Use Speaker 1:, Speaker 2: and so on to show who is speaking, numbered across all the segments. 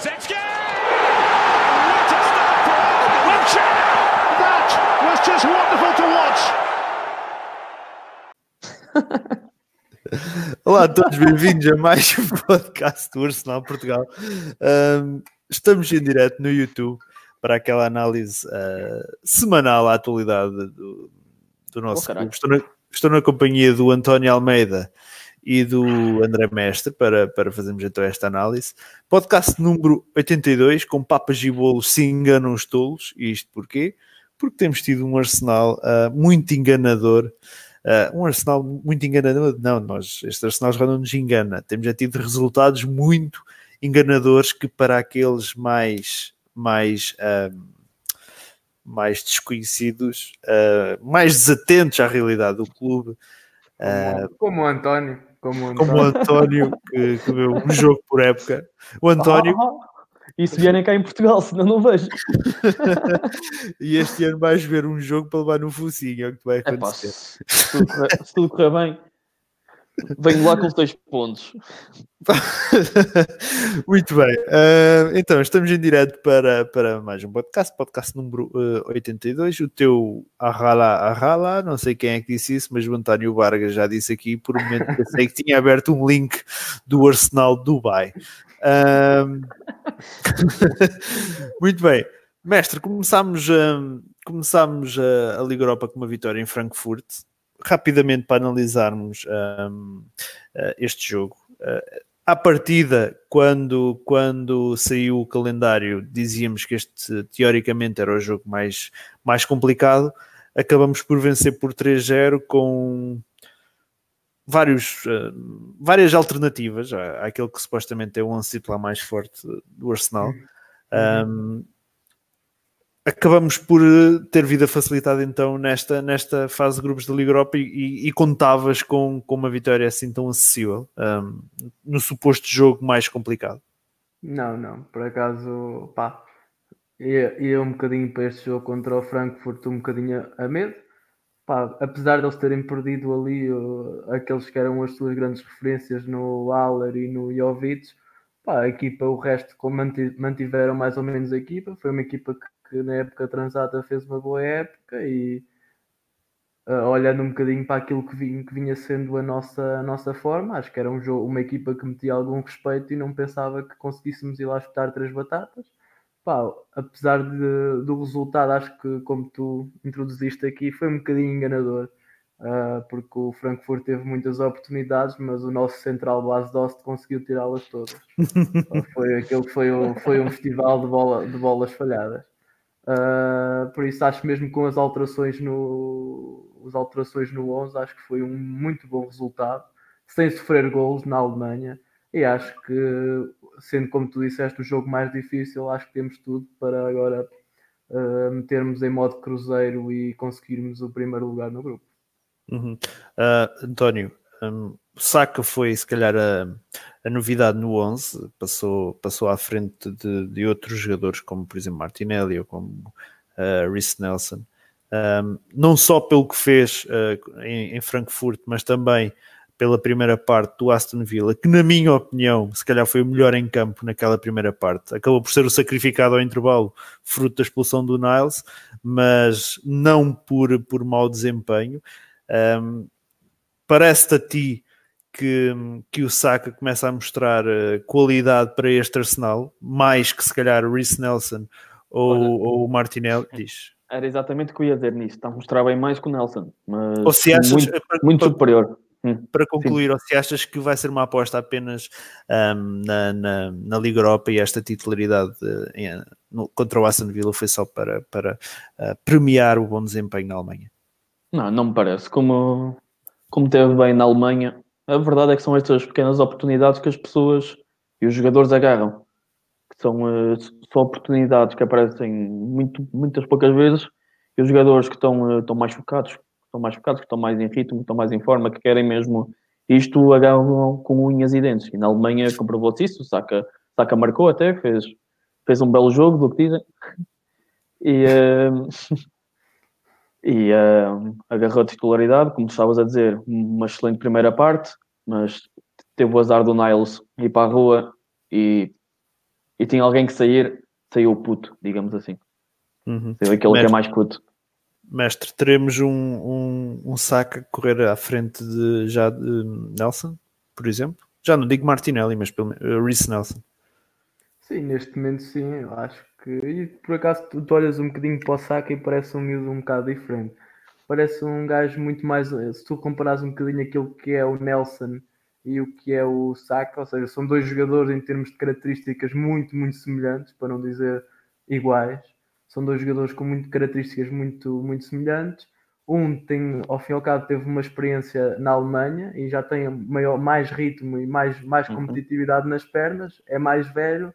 Speaker 1: Kulusevski! What a start for!
Speaker 2: That was just wonderful to watch.
Speaker 3: Olá a todos, bem-vindos a mais um podcast do Arsenal Portugal. Um, estamos em direto no YouTube para aquela análise uh, semanal à atualidade do, do nosso
Speaker 4: Oh,
Speaker 3: clube. Estou na, estou na companhia do António Almeida e do André Mestre para, para fazermos então esta análise. Podcast número 82, com papas e bolos se enganam os tolos. E isto porquê? Porque temos tido um Arsenal uh, muito enganador. Uh, um Arsenal muito enganador. Não, nós, este Arsenal já não nos engana. Temos já tido resultados muito enganadores que para aqueles mais, mais, uh, mais desconhecidos, mais desatentos à realidade do clube,
Speaker 4: Como, como o António. Como o António.
Speaker 3: como o António, que, que vê um jogo por época. O António,
Speaker 5: E se vierem cá em Portugal, senão não vejo.
Speaker 3: e este ano vais ver um jogo para levar no focinho, é o que vai
Speaker 5: É pá,
Speaker 3: acontecer.
Speaker 5: se, se tudo correr, se tudo correr bem, venho lá com os dois pontos.
Speaker 3: Muito bem, Ah, então estamos em direto para, para mais um podcast, podcast número ah, 82. O teu Arrala Arrala, não sei quem é que disse isso, mas o António Vargas já disse aqui. Por um momento pensei que tinha aberto um link do Arsenal Dubai. Ah, Muito bem, mestre, começámos, ah, começámos a, a Liga Europa com uma vitória em Frankfurt. Rapidamente para analisarmos ah, ah, este jogo. Ah, à partida, quando, quando saiu o calendário, dizíamos que este teoricamente era o jogo mais, mais complicado. Acabamos por vencer por 3-0 com vários, eh, várias alternativas à- àquele que supostamente é o 11 titular mais forte do Arsenal. Um, acabamos por eh, ter vida facilitada então nesta, nesta fase de grupos da Liga Europa e, e, e contavas com, com uma vitória assim tão acessível um, no suposto jogo mais complicado.
Speaker 4: Não, não. Por acaso, pá, ia, ia um bocadinho para este jogo contra o Frankfurt, um bocadinho a medo. Pá, apesar de eles terem perdido ali aqueles que eram as suas grandes referências no Haller e no Jovic, pá, a equipa, o resto, mantiveram mais ou menos a equipa, foi uma equipa que, que na época transata fez uma boa época e uh, olhando um bocadinho para aquilo que vinha, que vinha sendo a nossa, a nossa forma, acho que era um jogo, uma equipa que metia algum respeito e não pensava que conseguíssemos ir lá espetar três batatas. Pá, apesar de- do resultado, acho que, como tu introduziste aqui, foi um bocadinho enganador, uh, porque o Frankfurt teve muitas oportunidades, mas o nosso central base Dost conseguiu tirá-las todas. Foi aquele que foi, um- foi um festival de, bola, de bolas falhadas. Uh, por isso acho mesmo com as alterações no as alterações no 11 acho que foi um muito bom resultado sem sofrer gols na Alemanha e acho que sendo como tu disseste o jogo mais difícil acho que temos tudo para agora uh, metermos em modo cruzeiro e conseguirmos o primeiro lugar no grupo
Speaker 3: Uhum. Ah, António, um, Saka foi se calhar a, a novidade no 11, passou, passou à frente de, de outros jogadores, como por exemplo Martinelli ou como uh, Nelson, Um, não só pelo que fez uh, em, em Frankfurt, mas também pela primeira parte do Aston Villa, que na minha opinião, se calhar foi o melhor em campo naquela primeira parte. Acabou por ser o sacrificado ao intervalo, fruto da expulsão do Niles, mas não por, por mau desempenho. Um, Parece-te a ti que, que o Saka começa a mostrar uh, qualidade para este Arsenal, mais que se calhar o Reece Nelson ou,
Speaker 5: Olha.
Speaker 3: ou o Martinelli? Diz.
Speaker 5: Era exatamente o que eu ia dizer nisso. Está a mostrar bem mais que o Nelson. Mas
Speaker 3: Ou se achas,
Speaker 5: muito,
Speaker 3: para,
Speaker 5: muito
Speaker 3: para-
Speaker 5: superior. Hum.
Speaker 3: para concluir, ou se achas que vai ser uma aposta apenas um, na, na, na Liga Europa e esta titularidade em- no- contra o Aston Villa foi só para, para uh, premiar o bom desempenho na Alemanha?
Speaker 5: Não, não me parece. Como, como teve bem na Alemanha, a verdade é que são estas pequenas oportunidades que as pessoas e os jogadores agarram. Que são, eh, são oportunidades que aparecem muito, muitas poucas vezes e os jogadores que estão, eh, estão mais focados, que estão mais focados, que estão mais em ritmo, estão mais em forma, que querem mesmo isto, agarram com unhas e dentes. E na Alemanha comprovou-se isso. O Saka, Saka marcou até, fez, fez um belo jogo, do que dizem. E, eh, e eh, agarrou a titularidade, como tu estavas a dizer, uma excelente primeira parte, mas teve o azar do Niles ir para a rua e, e tinha alguém que sair, saiu o puto, digamos assim.
Speaker 3: Uhum.
Speaker 5: Saiu aquele que é
Speaker 3: Mestre.
Speaker 5: mais puto.
Speaker 3: Mestre, teremos um, um, um saca correr à frente de já de Nelson, por exemplo. Já não digo Martinelli, mas pelo menos uh, Reece Nelson.
Speaker 4: Sim, neste momento sim, eu acho que. E por acaso tu, tu olhas um bocadinho para o Saka e parece um miúdo um bocado diferente. Parece um gajo muito mais. Se tu comparares um bocadinho aquilo que é o Nelson e o que é o Saka, ou seja, são dois jogadores em termos de características muito, muito semelhantes, para não dizer iguais. São dois jogadores com muito características muito, muito semelhantes. Um tem, ao fim e ao cabo, teve uma experiência na Alemanha e já tem maior, mais ritmo e mais, mais
Speaker 5: Uhum.
Speaker 4: competitividade nas pernas, é mais velho,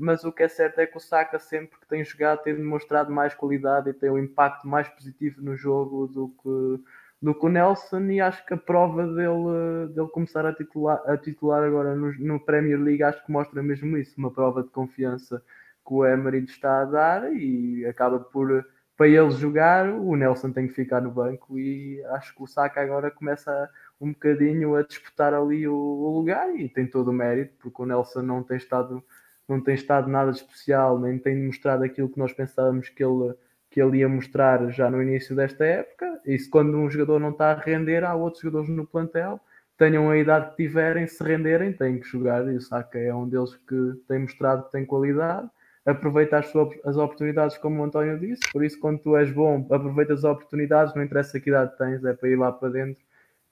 Speaker 4: mas o que é certo é que o Saka sempre que tem jogado tem demonstrado mais qualidade e tem um impacto mais positivo no jogo do que, do que o Nelson e acho que a prova dele, dele começar a titular, a titular agora no, no Premier League acho que mostra mesmo isso, uma prova de confiança que o Emery está a dar e acaba por para ele jogar, o Nelson tem que ficar no banco e acho que o Saka agora começa um bocadinho a disputar ali o, o lugar e tem todo o mérito, porque o Nelson não tem estado não tem estado nada de especial, nem tem mostrado aquilo que nós pensávamos que ele, que ele ia mostrar já no início desta época. E se quando um jogador não está a render, há outros jogadores no plantel, tenham a idade que tiverem, se renderem, têm que jogar. E o Saka é um deles que tem mostrado que tem qualidade. Aproveita as, suas, as oportunidades, como o António disse. Por isso, quando tu és bom, aproveita as oportunidades, não interessa que idade tens, é para ir lá para dentro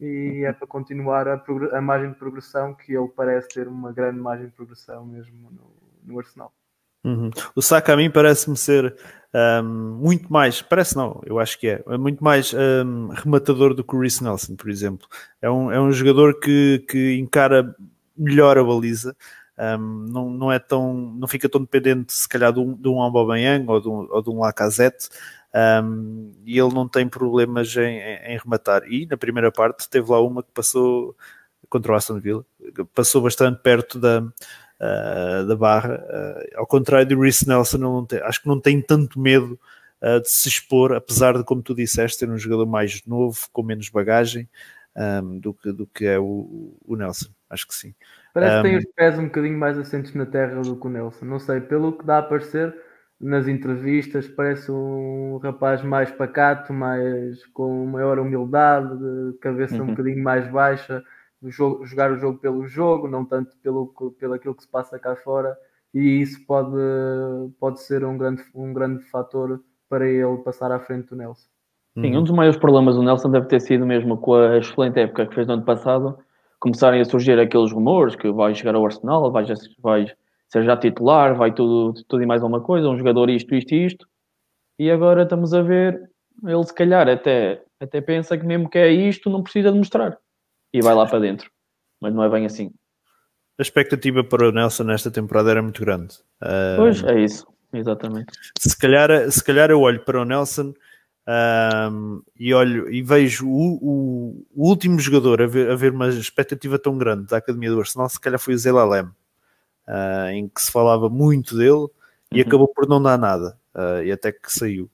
Speaker 4: e é para continuar a, a margem de progressão, que ele parece ter uma grande margem de progressão mesmo no, no Arsenal.
Speaker 3: Uhum. O Saka a mim parece-me ser um, muito mais, parece não, eu acho que é, é muito mais um, rematador do que o Reece Nelson, por exemplo. É um, é um jogador que, que encara melhor a baliza, um, não, não é tão, não fica tão dependente se calhar de um, de um Aubameyang ou de um, ou de um Lacazette, um, e ele não tem problemas em, em, em, rematar. E na primeira parte teve lá uma que passou contra o Aston Villa, passou bastante perto da, uh, da barra. Uh, ao contrário do Reece Nelson, tem, acho que não tem tanto medo uh, de se expor, apesar de, como tu disseste, ter um jogador mais novo, com menos bagagem um, do, que, do que é o, o Nelson. Acho que sim.
Speaker 4: Parece que tem os pés um bocadinho mais assentes na terra do que o Nelson. Não sei, pelo que dá a parecer nas entrevistas, parece um rapaz mais pacato, mais com maior humildade, de cabeça uhum. um bocadinho mais baixa, jogo, jogar o jogo pelo jogo, não tanto pelo, pelo aquilo que se passa cá fora, e isso pode, pode ser um grande, um grande fator para ele passar à frente do Nelson.
Speaker 5: Sim, um dos maiores problemas do Nelson deve ter sido mesmo com a excelente época que fez no ano passado, começarem a surgir aqueles rumores que vai chegar ao Arsenal, vai, vai ser já titular, vai tudo, tudo e mais alguma coisa, um jogador isto, isto e isto, e agora estamos a ver, ele se calhar até, até pensa que mesmo que é isto, não precisa de mostrar, e vai lá para dentro, mas não é bem assim.
Speaker 3: A expectativa para o Nelson nesta temporada era muito grande. Uh,
Speaker 5: pois, é isso, exatamente.
Speaker 3: Se calhar, se calhar eu olho para o Nelson um, e olho e vejo o, o, o último jogador a ver, a ver, uma expectativa tão grande da Academia do Arsenal, se calhar foi o Zelalem, uh, em que se falava muito dele e uhum. acabou por não dar nada, uh, e até que saiu.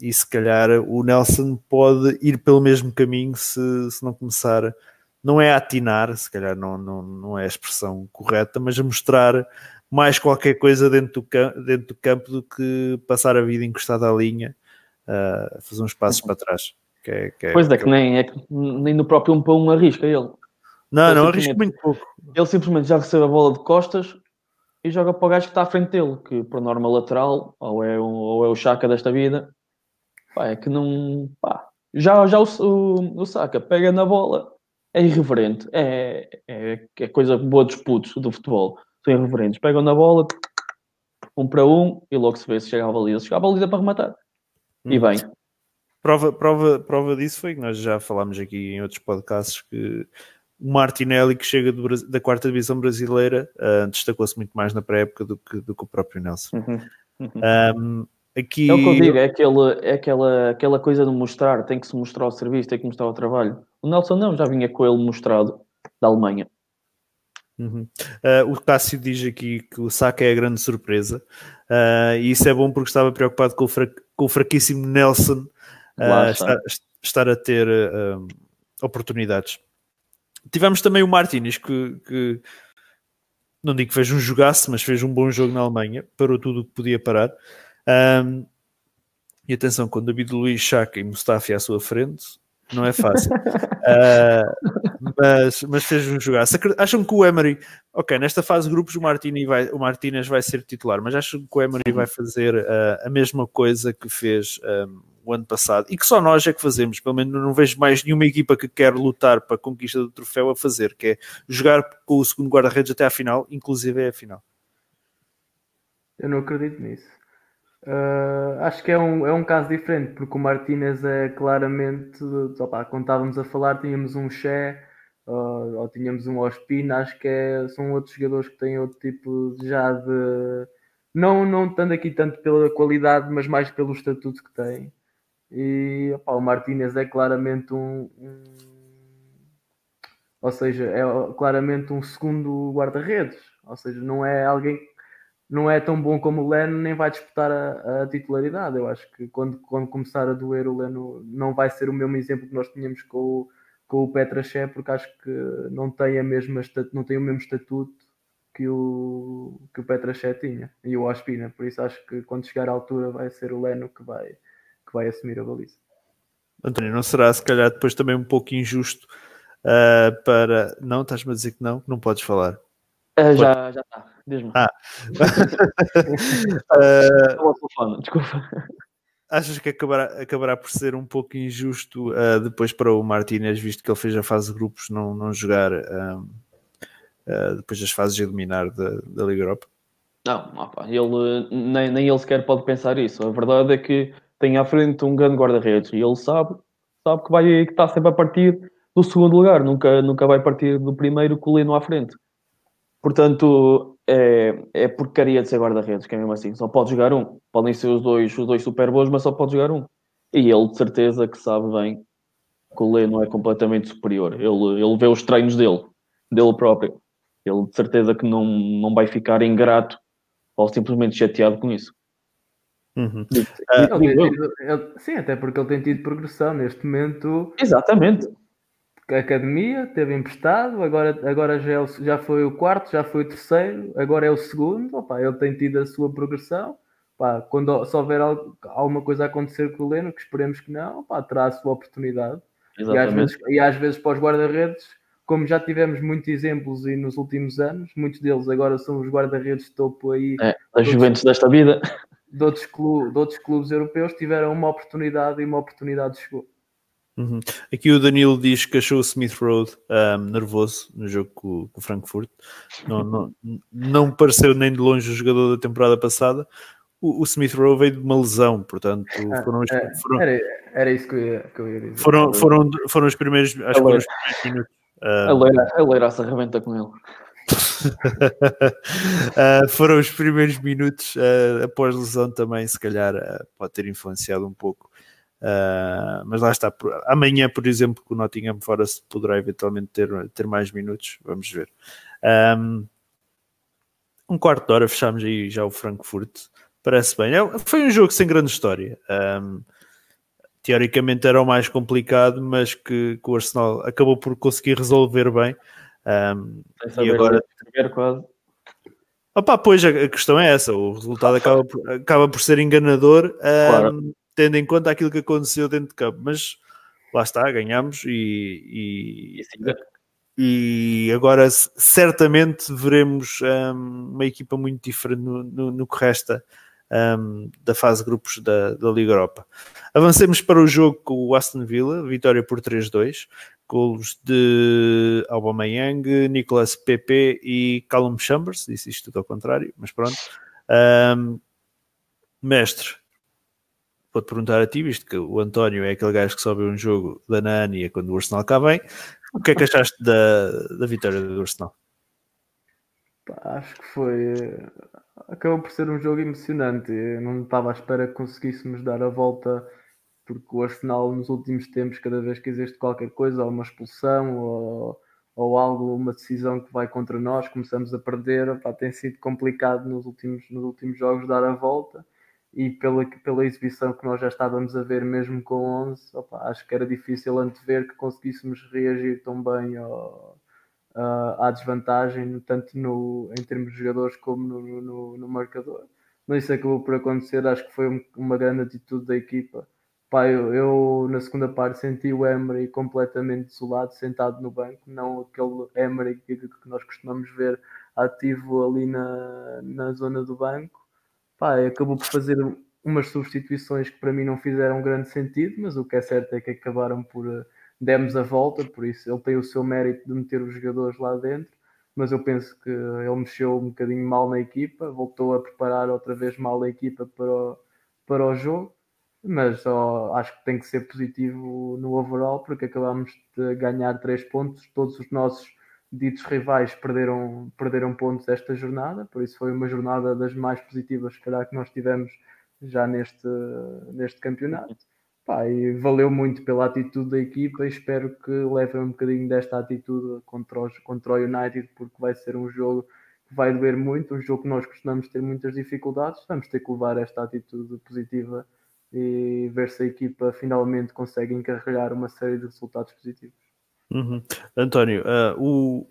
Speaker 3: E se calhar o Nelson pode ir pelo mesmo caminho se, se não começar, não é a atinar, se calhar não, não, não é a expressão correta, mas a mostrar mais qualquer coisa dentro do, dentro do campo do que passar a vida encostada à linha a uh, fazer uns passos para trás. Que é, que é,
Speaker 5: pois é, que, nem, é que nem no próprio 1 para 1 arrisca ele.
Speaker 3: Não, ele não arrisca muito pouco.
Speaker 5: Ele simplesmente já recebe a bola de costas e joga para o gajo que está à frente dele, que por norma lateral, ou é, um, ou é o Chaka desta vida, pá, é que não. Pá. Já, já o, o, o Saka pega na bola, é irreverente, é, é, é coisa boa dos putos do futebol, são irreverentes, pegam na bola, um para um, e logo se vê se chega à baliza. Se chega à baliza para rematar. E bem.
Speaker 3: Prova, prova, prova disso foi que nós já falámos aqui em outros podcasts que o Martinelli, que chega do, da quarta divisão brasileira, uh, destacou-se muito mais na pré-época do que, do que o próprio Nelson.
Speaker 5: Uhum. Uhum.
Speaker 3: Um, aqui...
Speaker 5: É o que eu digo, é, aquele, é aquela, aquela coisa de mostrar, tem que se mostrar o serviço, tem que mostrar o trabalho. O Nelson não, já vinha com ele mostrado da Alemanha.
Speaker 3: Uhum. Uh, o Cássio diz aqui que o Saka é a grande surpresa uh, e isso é bom porque estava preocupado com o, fra com o fraquíssimo Nelson uh, estar, estar, a ter oportunidades. Tivemos também o Martínez que, que, não digo que fez um jogaço, mas fez um bom jogo na Alemanha, parou tudo o que podia parar. Um, e atenção, com David Luiz, Chaka e Mustafi à sua frente, não é fácil. uh, mas, mas fez um jogaço. Acham que o Emery, ok, nesta fase de grupos o, Martini vai, o Martínez vai ser titular, mas acham que o Emery vai fazer uh, a mesma coisa que fez um, o ano passado e que só nós é que fazemos. Pelo menos não vejo mais nenhuma equipa que quer lutar para a conquista do troféu a fazer, que é jogar com o segundo guarda-redes até à final, inclusive é a final.
Speaker 4: Eu não acredito nisso. Uh, acho que é um, é um caso diferente, porque o Martínez é claramente, opa, quando estávamos a falar, tínhamos um Che uh, ou tínhamos um Ospina, acho que é, são outros jogadores que têm outro tipo já de. Não, não tanto aqui tanto pela qualidade, mas mais pelo estatuto que tem. E opa, o Martínez é claramente um, um, Ou seja, é claramente um segundo guarda-redes. Ou seja, não é alguém não é tão bom como o Leno, nem vai disputar a, a, titularidade. Eu acho que quando, quando começar a doer, o Leno não vai ser o mesmo exemplo que nós tínhamos com o, com o Petraché, porque acho que não tem, a mesma, não tem o mesmo estatuto que o, que o Petraché tinha e o Ospina. Por isso acho que quando chegar à altura vai ser o Leno que vai, que vai assumir a baliza.
Speaker 3: António, não será se calhar depois também um pouco injusto uh, para. Não, estás-me a dizer que não? Não podes falar.
Speaker 5: Uh, já está. Diz-me. Ah. uh, desculpa.
Speaker 3: Achas que acabará, acabará por ser um pouco injusto uh, depois para o Martínez, visto que ele fez a fase de grupos, não, não jogar uh, uh, depois das fases de eliminar da, da Liga Europa?
Speaker 5: Não, opa, ele, nem, nem ele sequer pode pensar isso. A verdade é que tem à frente um grande guarda-redes e ele sabe, sabe que, vai, que está sempre a partir do segundo lugar, nunca, nunca vai partir do primeiro colino à frente. Portanto, é, é porcaria de ser guarda-redes, que é mesmo assim. Só pode jogar um. Podem ser os dois, os dois super bons, mas só pode jogar um. E ele, de certeza, que sabe bem que o Leno é completamente superior. Ele, ele vê os treinos dele, dele próprio. Ele, de certeza, que não, não vai ficar ingrato ou simplesmente chateado com isso.
Speaker 3: Uhum.
Speaker 4: Uh, sim, até porque ele tem tido progressão neste momento.
Speaker 5: Exatamente
Speaker 4: academia, teve emprestado, agora, agora já, é já foi o quarto, já foi o terceiro, agora é o segundo. Opa, ele tem tido a sua progressão. Opa, quando se houver algo, alguma coisa a acontecer com o Leno, que esperemos que não, opa, terá a sua oportunidade. E às, vezes, e às vezes para os guarda-redes, como já tivemos muitos exemplos e nos últimos anos, muitos deles agora são os guarda-redes de topo aí.
Speaker 5: É, as Juventus desta vida.
Speaker 4: De outros, clubes, de outros clubes europeus tiveram uma oportunidade e uma oportunidade chegou.
Speaker 3: Uhum. Aqui o Danilo diz que achou o Smith Road um, nervoso no jogo com, com o Frankfurt. Não, não, não pareceu nem de longe o jogador da temporada passada. O, o Smith Rowe veio de uma lesão, portanto,
Speaker 4: ah,
Speaker 3: foram, os,
Speaker 4: é, foram era, era, isso que eu, ia, que eu ia dizer.
Speaker 3: Foram, foram, foram os primeiros, acho que os primeiros minutos.
Speaker 5: Um, a, leira, a leira se arrebenta com ele.
Speaker 3: uh, foram os primeiros minutos uh, após lesão também, se calhar uh, pode ter influenciado um pouco Uh, mas lá está, amanhã, por exemplo, que o Nottingham Forest poderá eventualmente ter, ter mais minutos, vamos ver. Um, um quarto de hora fechámos aí já o Frankfurt, parece bem. É, foi um jogo sem grande história. Um, teoricamente era o mais complicado, mas que, que, o Arsenal acabou por conseguir resolver bem. Um, e agora. Quase. Opa, pois a, a questão é essa: o resultado acaba por, acaba por ser enganador. Claro tendo em conta aquilo que aconteceu dentro de campo, mas lá está, ganhamos e, e, e agora certamente veremos um, uma equipa muito diferente no, no, no que resta um, da fase de grupos da, da, Liga Europa. Avancemos para o jogo com o Aston Villa, vitória por 3-2, golos de Aubameyang, Nicolas Pepe e Callum Chambers, disse isto tudo ao contrário, mas pronto. Um, mestre, vou-te perguntar a ti, visto que o António é aquele gajo que sobe um jogo da Nania quando o Arsenal cá vem. O que é que achaste da, da vitória do Arsenal?
Speaker 4: Acho que foi. Acabou por ser um jogo emocionante. Eu não estava à espera que conseguíssemos dar a volta, porque o Arsenal, nos últimos tempos, cada vez que existe qualquer coisa, ou uma expulsão, ou, ou algo, uma decisão que vai contra nós, começamos a perder. Pá, tem sido complicado nos últimos, nos últimos jogos dar a volta e pela, pela exibição que nós já estávamos a ver mesmo com 11, opa, acho que era difícil antever que conseguíssemos reagir tão bem ao, à desvantagem, tanto no, em termos de jogadores como no, no, no marcador. Mas isso acabou por acontecer, acho que foi uma grande atitude da equipa. Pá, eu, eu, na segunda parte senti o Emery completamente desolado, sentado no banco, não aquele Emery que, que nós costumamos ver ativo ali na, na zona do banco. Pá, acabou por fazer umas substituições que para mim não fizeram grande sentido, mas o que é certo é que acabaram por eh, demos a volta, por isso ele tem o seu mérito de meter os jogadores lá dentro, mas eu penso que ele mexeu um bocadinho mal na equipa, voltou a preparar outra vez mal a equipa para o, para o jogo, mas ó, acho que tem que ser positivo no overall, porque acabamos de ganhar três pontos, todos os nossos ditos rivais perderam, perderam pontos esta jornada, por isso foi uma jornada das mais positivas, que nós tivemos já neste, neste campeonato. Pá, e valeu muito pela atitude da equipa e espero que levem um bocadinho desta atitude contra, os, contra o United, porque vai ser um jogo que vai doer muito, um jogo que nós costumamos ter muitas dificuldades. Vamos ter que levar esta atitude positiva e ver se a equipa finalmente consegue encarregar uma série de resultados positivos.
Speaker 3: Uhum. António, uh, o...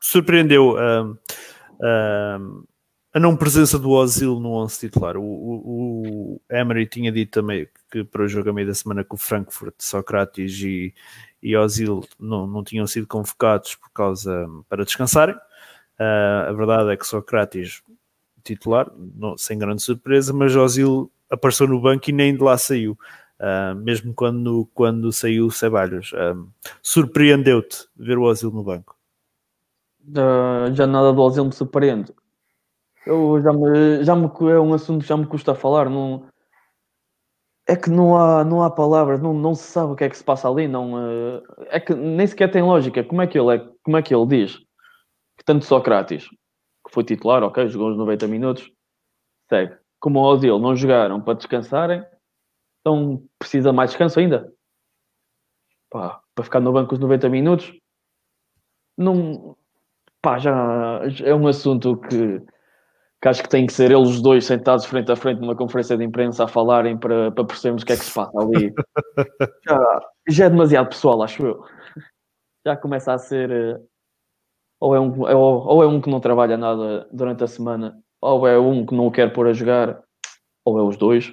Speaker 3: surpreendeu uh, uh, a não presença do Ozil no 11 titular. O, o, o, Emery tinha dito também que para o jogo a meio da semana que o Frankfurt, Socrates e, e Ozil não, não tinham sido convocados por causa para descansarem. A verdade é que Socrates titular, não, sem grande surpresa, mas Ozil apareceu no banco e nem de lá saiu. Uh, mesmo quando, quando saiu o Ceballos. Uh, Surpreendeu-te ver o Ozil no banco?
Speaker 5: Já nada do Ozil me surpreende. Eu já me, já me, é um assunto que já me custa falar. Não, é que não há, não há palavras, não, não se sabe o que é que se passa ali. Não, uh, é que nem sequer tem lógica. Como é que ele, é, como é que ele diz que tanto Sócrates, que foi titular, ok, jogou os 90 minutos, segue. Como o Ozil não jogaram para descansarem, então precisa mais descanso ainda. Pá, para ficar no banco os 90 minutos, não, pá, já é um assunto que que acho que tem que ser eles os dois sentados frente a frente numa conferência de imprensa a falarem para, para percebermos o que é que se passa ali. já, já é demasiado pessoal, acho eu. Já começa a ser. Eh, ou é, um, ou, ou é um que não trabalha nada durante a semana, ou é um que não o quer pôr a jogar, ou é os dois.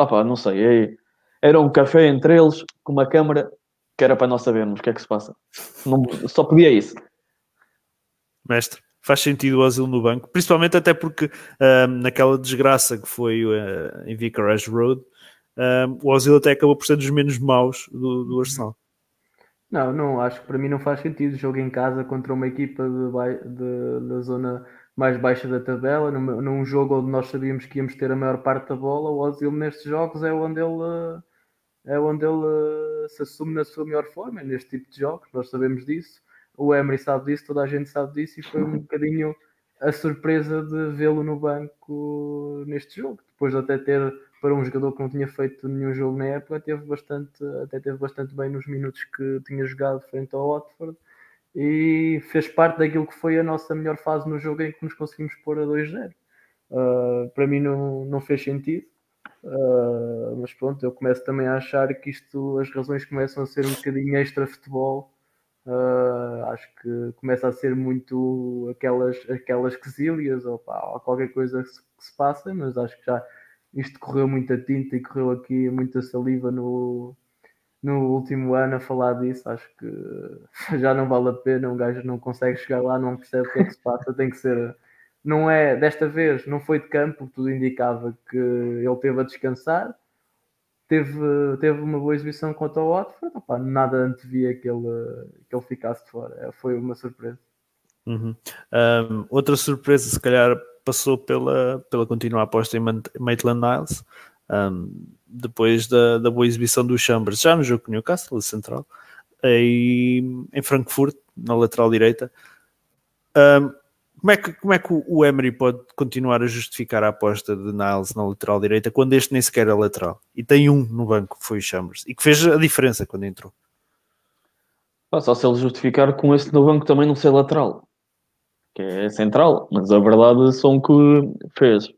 Speaker 5: Opa, não sei. É, era um café entre eles, com uma câmara, que era para nós sabermos o que é que se passa. Não, só podia isso.
Speaker 3: Mestre faz sentido o Ozil no banco, principalmente até porque um, naquela desgraça que foi uh, em Vicarage Road, um, o Ozil até acabou por ser dos menos maus do, do Arsenal.
Speaker 4: Não, não, acho que para mim não faz sentido. Jogo em casa contra uma equipa de, de, da zona mais baixa da tabela, num, num, jogo onde nós sabíamos que íamos ter a maior parte da bola, o Ozil nestes jogos é onde ele é onde ele se assume na sua melhor forma, neste tipo de jogos, nós sabemos disso. O Emery sabe disso, toda a gente sabe disso, e foi um bocadinho a surpresa de vê-lo no banco neste jogo. Depois de até ter, para um jogador que não tinha feito nenhum jogo na época, teve bastante, até teve bastante bem nos minutos que tinha jogado frente ao Watford e fez parte daquilo que foi a nossa melhor fase no jogo em que nos conseguimos pôr a 2-0. Uh, para mim não, não fez sentido. Uh, mas pronto, eu começo também a achar que isto, as razões começam a ser um bocadinho extra futebol Uh, acho que começa a ser muito aquelas, aquelas quesílias ou, pá, ou qualquer coisa que se, que se, passa, mas acho que já isto correu muita tinta e correu aqui muita saliva no, no último ano a falar disso. Acho que já não vale a pena, um gajo não consegue chegar lá, não percebe o que é que se passa, tem que ser. Não é, desta vez não foi de campo, tudo indicava que ele teve a descansar, teve, teve uma boa exibição contra o Watford, opa, nada antevia que ele, que ele ficasse de fora, foi uma surpresa.
Speaker 3: Uhum. Um, outra surpresa, se calhar, passou pela, pela contínua aposta em Maitland Niles, um, depois da, da boa exibição do Chambers, já no jogo com Newcastle, central, e em Frankfurt, na lateral direita. Um, como é, que, como é que o Emery pode continuar a justificar a aposta de Niles na lateral direita quando este nem sequer é lateral? E tem um no banco, que foi o Chambers, e que fez a diferença quando entrou.
Speaker 5: só se ele justificar com esse no banco também não ser lateral, que é central, mas a verdade são que fez.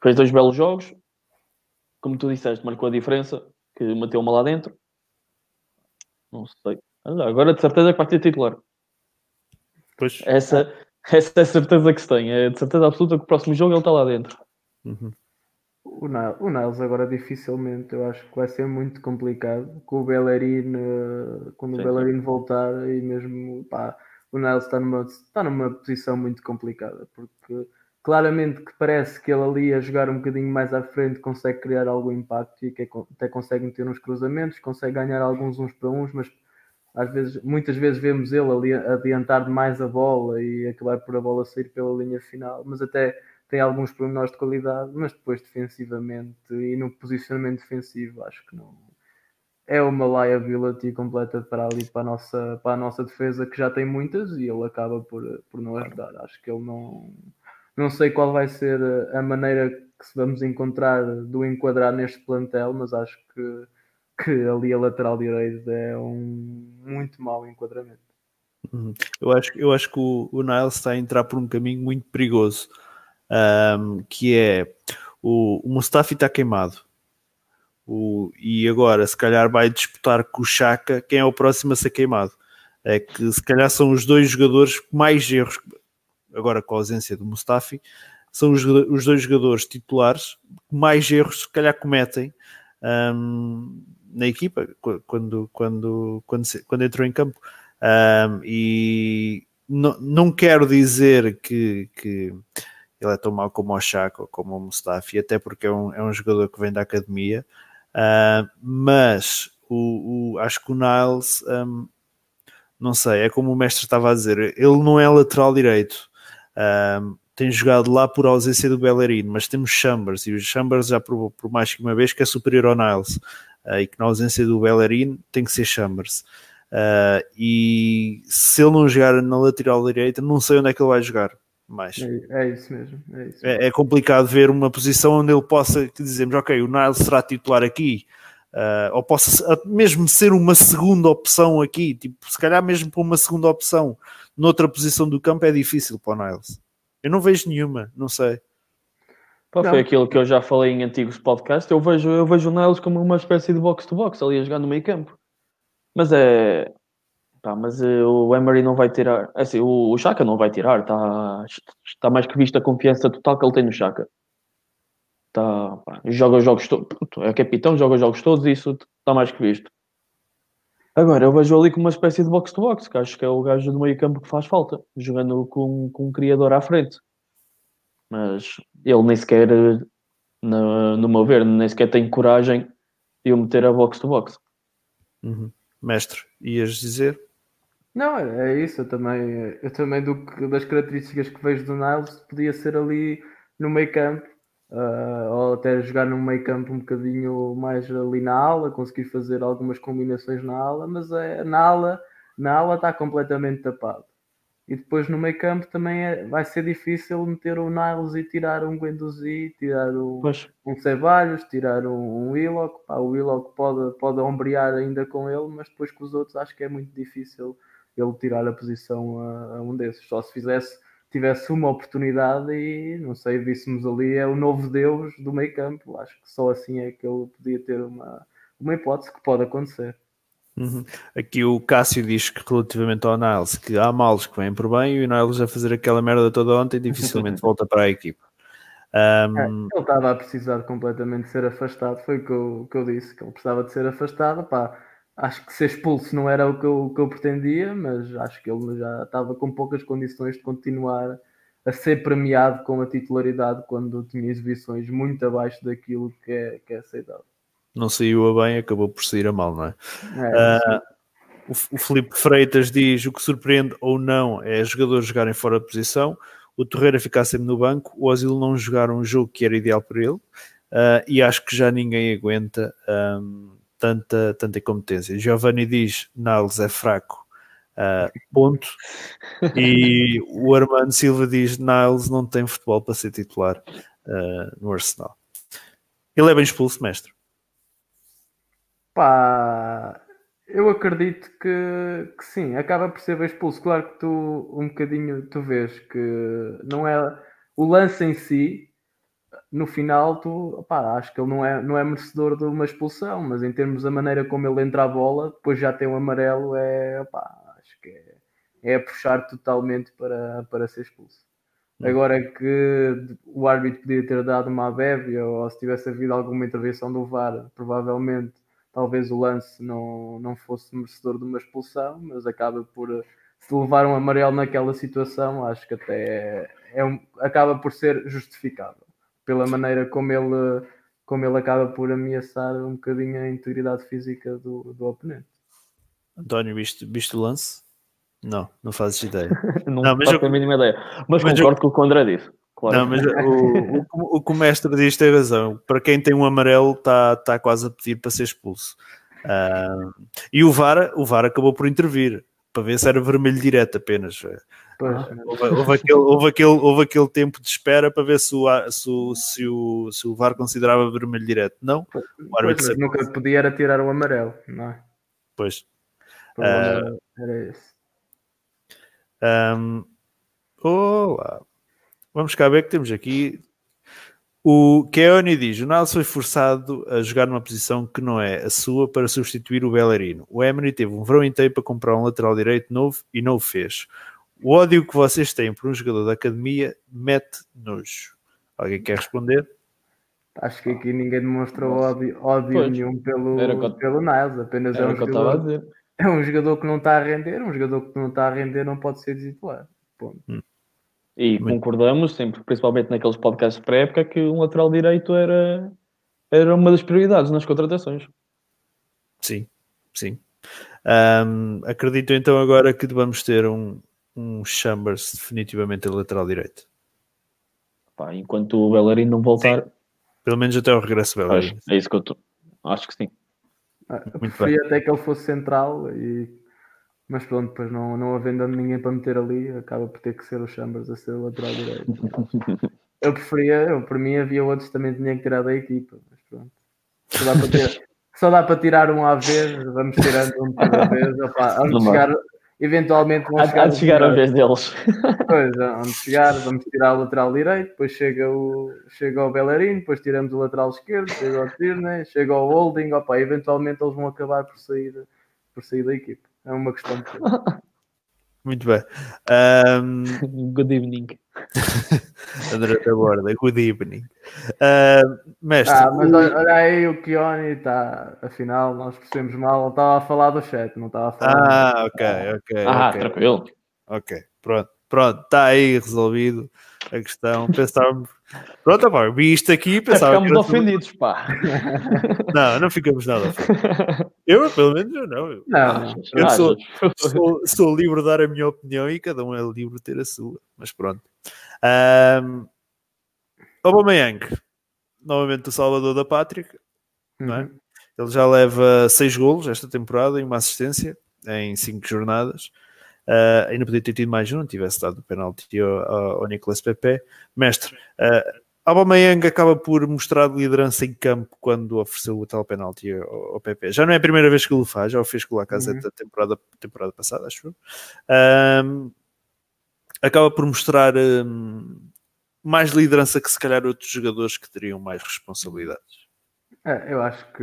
Speaker 5: Fez dois belos jogos, como tu disseste, marcou a diferença, que meteu uma lá dentro. Não sei. Agora de certeza que vai ter titular.
Speaker 3: Pois.
Speaker 5: Essa, essa é a certeza que se tem. É de certeza absoluta que o próximo jogo ele está lá dentro.
Speaker 3: Uhum.
Speaker 4: O Niles, o Niles agora dificilmente, eu acho que vai ser muito complicado com o Bellerin, eh, quando
Speaker 5: Sim,
Speaker 4: o Bellerin voltar e mesmo pá, o Niles está numa, está numa posição muito complicada, porque claramente que parece que ele ali a jogar um bocadinho mais à frente consegue criar algum impacto e que é até consegue meter uns cruzamentos, consegue ganhar alguns uns para uns, mas às vezes, muitas vezes vemos ele ali adiantar demais a bola e acabar por a bola sair pela linha final, mas até tem alguns pormenores de qualidade, mas depois defensivamente e no posicionamento defensivo acho que não é uma liability completa para ali para a nossa, para a nossa defesa que já tem muitas e ele acaba por, por não ajudar. Acho que ele não não sei qual vai ser a maneira que vamos encontrar do enquadrar neste plantel, mas acho que, que ali a lateral direito é um muito mau enquadramento.
Speaker 3: Uhum. Eu acho, eu acho que o, o Niles está a entrar por um caminho muito perigoso um, que é o, o Mustafi está queimado. O, e agora, se calhar, vai disputar com o Chaka quem é o próximo a ser queimado. É que se calhar são os dois jogadores com mais erros, agora com a ausência do Mustafi, são os, os dois jogadores titulares que mais erros se calhar cometem um, na equipa quando, quando, quando, quando entrou em campo. Um, e não, não quero dizer que, que ele é tão mau como o Chaka ou como o Mustafi, até porque é um, é um jogador que vem da academia, uh, mas o, o, acho que o Niles, um, não sei, é como o mestre estava a dizer, ele não é lateral direito, um, tem jogado lá por ausência do Bellerin, mas temos Chambers, e o Chambers já provou por mais que uma vez que é superior ao Niles, uh, e que na ausência do Bellerin tem que ser Chambers. Uh, e se ele não jogar na lateral direita, não sei onde é que ele vai jogar mais.
Speaker 4: É, é isso mesmo. É, isso
Speaker 3: mesmo. É, é, complicado ver uma posição onde ele possa dizermos, ok, o Niles será titular aqui, uh, ou possa mesmo ser uma segunda opção aqui, tipo, se calhar mesmo para uma segunda opção noutra posição do campo é difícil para o Niles. Eu não vejo nenhuma, não sei.
Speaker 5: Pá, foi aquilo que eu já falei em antigos podcasts. Eu vejo, eu vejo o Niles como uma espécie de box-to-box ali a jogar no meio campo. Mas é. Pá, mas uh, o Emery não vai tirar. É assim, o, o Chaka não vai tirar. Está tá mais que visto a confiança total que ele tem no Chaka. Tá, pá, joga os jogos todos. É capitão, joga os jogos todos e isso está mais que visto. Agora, eu vejo ali como uma espécie de box-to-box, que acho que é o gajo do meio campo que faz falta, jogando com, com um criador à frente. Mas ele nem sequer, no, no meu ver, nem sequer tem coragem de o meter a box-to-box.
Speaker 3: Uhum. Mestre, ias dizer?
Speaker 4: Não, é isso. Eu também, eu também do das características que vejo do Niles, podia ser ali no meio campo, uh, ou até jogar no meio campo um bocadinho mais ali na ala, conseguir fazer algumas combinações na ala, mas é, na ala na ala está completamente tapado. E depois no meio campo também é, vai ser difícil meter o Niles e tirar um Guendouzi, tirar um, um Ceballos, tirar um, um Willock. Pá, o Willock pode, pode ombrear ainda com ele, mas depois com os outros acho que é muito difícil ele tirar a posição a, a um desses. Só se fizesse, tivesse uma oportunidade e não sei, víssemos ali é o novo Deus do meio campo. Acho que só assim é que ele podia ter uma, uma hipótese que pode acontecer.
Speaker 3: Uhum. Aqui o Cássio diz que relativamente ao Niles que há males que vêm por bem e o Niles a fazer aquela merda toda ontem dificilmente volta para a equipa. Um...
Speaker 4: É, ele estava a precisar completamente de ser afastado, foi o que eu, que eu disse, que ele precisava de ser afastado. Pá, acho que ser expulso não era o que, eu, que eu pretendia, mas acho que ele já estava com poucas condições de continuar a ser premiado com a titularidade quando tinha exibições muito abaixo daquilo que é, que é aceitável
Speaker 3: não saiu a bem, acabou por sair a mal, não é? é uh, o, o Felipe Freitas diz o que surpreende ou não é jogadores jogarem fora de posição, o Torreira ficar sempre no banco, o Osil não jogar um jogo que era ideal para ele, uh, e acho que já ninguém aguenta um, tanta, tanta incompetência. Giovanni diz Niles é fraco, uh, ponto. E o Armando Silva diz Niles não tem futebol para ser titular no Arsenal. Ele é bem expulso, mestre.
Speaker 4: Pá, eu acredito que, que sim, acaba por ser bem expulso. Claro que tu um bocadinho tu vês que não é o lance em si, no final tu acho que ele não é, não é merecedor de uma expulsão, mas em termos da maneira como ele entra a bola, depois já tem um amarelo, é acho que é, é puxar totalmente para, para ser expulso. Agora que o árbitro podia ter dado uma bébia ou se tivesse havido alguma intervenção do VAR, provavelmente talvez o lance não, não fosse merecedor de uma expulsão, mas acaba por se levar um amarelo naquela situação, acho que até é, é um, acaba por ser justificável pela maneira como ele, como ele acaba por ameaçar um bocadinho a integridade física do, do oponente.
Speaker 3: António, viste, viste o lance? Não, não fazes ideia.
Speaker 5: não,
Speaker 3: Não, mas eu-
Speaker 5: a mínima ideia. Mas,
Speaker 3: mas
Speaker 5: concordo com o que o André disse. Claro.
Speaker 3: Não, mas o, o, o que o mestre diz tem razão. Para quem tem um amarelo, está tá quase a pedir para ser expulso. Ah, e o VAR, o VAR acabou por intervir para ver se era vermelho direto apenas.
Speaker 4: Pois,
Speaker 3: Houve, houve aquele, houve, aquele, houve aquele tempo de espera para ver se o, se o, se o, se o VAR considerava vermelho direto. Não, o
Speaker 4: pois,
Speaker 3: árbitro
Speaker 4: nunca podia era tirar o amarelo, não é? O problema era esse.
Speaker 3: Um, olá. Vamos cá ver que temos aqui. O Keone diz: o Niles foi forçado a jogar numa posição que não é a sua para substituir o Bellerino. O Emery teve um verão inteiro para comprar um lateral direito novo e não o fez. O ódio que vocês têm por um jogador da academia mete nojo. Alguém quer responder?
Speaker 4: Acho que aqui ninguém demonstrou ódio, ódio
Speaker 5: Pois.
Speaker 4: nenhum pelo,
Speaker 5: que
Speaker 4: pelo Niles, apenas é
Speaker 5: Era
Speaker 4: um,
Speaker 5: o que eu estava a
Speaker 4: jogador,
Speaker 5: dizer.
Speaker 4: é um jogador que não está a render, um jogador que não está a render não pode ser titular. Ponto.
Speaker 5: E
Speaker 3: Muito.
Speaker 5: concordamos, sempre, principalmente naqueles podcasts pré-época, que um lateral direito era, era uma das prioridades nas contratações.
Speaker 3: Sim, sim. Um, acredito então agora que vamos ter um, um Chambers definitivamente a lateral direito.
Speaker 5: Pá, enquanto o Bellerino não voltar,
Speaker 3: Pelo menos até o regresso Bellerin.
Speaker 5: é isso que eu estou. Acho que sim.
Speaker 4: Ah,
Speaker 3: Muito
Speaker 4: preferia até que ele fosse central, e... mas pronto, depois não, não havendo ninguém para meter ali, acaba por ter que ser o Chambers a ser o lateral direito. eu preferia, eu, por mim havia outros que também tinha que tirar da equipa, mas pronto. Só dá para, ter- só dá para tirar um à vez, vamos tirando um cada vez.
Speaker 5: Não
Speaker 4: vamos chegar, eventualmente vão chegar,
Speaker 5: há de chegar a vez deles.
Speaker 4: Pois, onde chegar, vamos tirar o lateral direito, depois chega o, chega o Bellerin, depois tiramos o lateral esquerdo, chega o Tierney, chega o Holding, opa, eventualmente eles vão acabar por sair, por sair da equipe. É uma questão de tempo.
Speaker 3: Muito bem. Um,
Speaker 5: Good evening.
Speaker 3: André da Borda, good evening. Uh, mestre,
Speaker 4: Ah, mas olha, olha aí o Kioni está, afinal, nós percebemos mal, ele estava a falar do chat, não estava a falar.
Speaker 3: Ah, ok, ok.
Speaker 5: Ah,
Speaker 3: ok.
Speaker 5: tranquilo.
Speaker 3: Ok, pronto, pronto, está aí resolvido a questão. Pensávamos, pronto, pá, eu vi isto aqui e pensava era
Speaker 5: ofendidos, pá.
Speaker 3: tudo- Não, não ficamos nada ofendidos. Eu, pelo menos, eu não. Eu
Speaker 4: Não, não.
Speaker 3: Eu
Speaker 5: Ah,
Speaker 3: sou- sou, sou livre de dar a minha opinião e cada um é livre de ter a sua, mas pronto. Um, Aubameyang, novamente o salvador da pátria, não é?
Speaker 4: Uhum.
Speaker 3: Ele já leva seis golos esta temporada e uma assistência em cinco jornadas. Uh, ainda podia ter tido mais um, não tivesse dado o penalti ao, ao, ao Nicolas Pepe. Mestre, uh, Aubameyang acaba por mostrar liderança em campo quando ofereceu o tal penalti ao, ao Pepe. Já não é a primeira vez que ele o faz, já o fez com o Lacazette a temporada, temporada passada, acho eu. Um, acaba por mostrar um, mais liderança que se calhar outros jogadores que teriam mais responsabilidades.
Speaker 4: É, eu acho que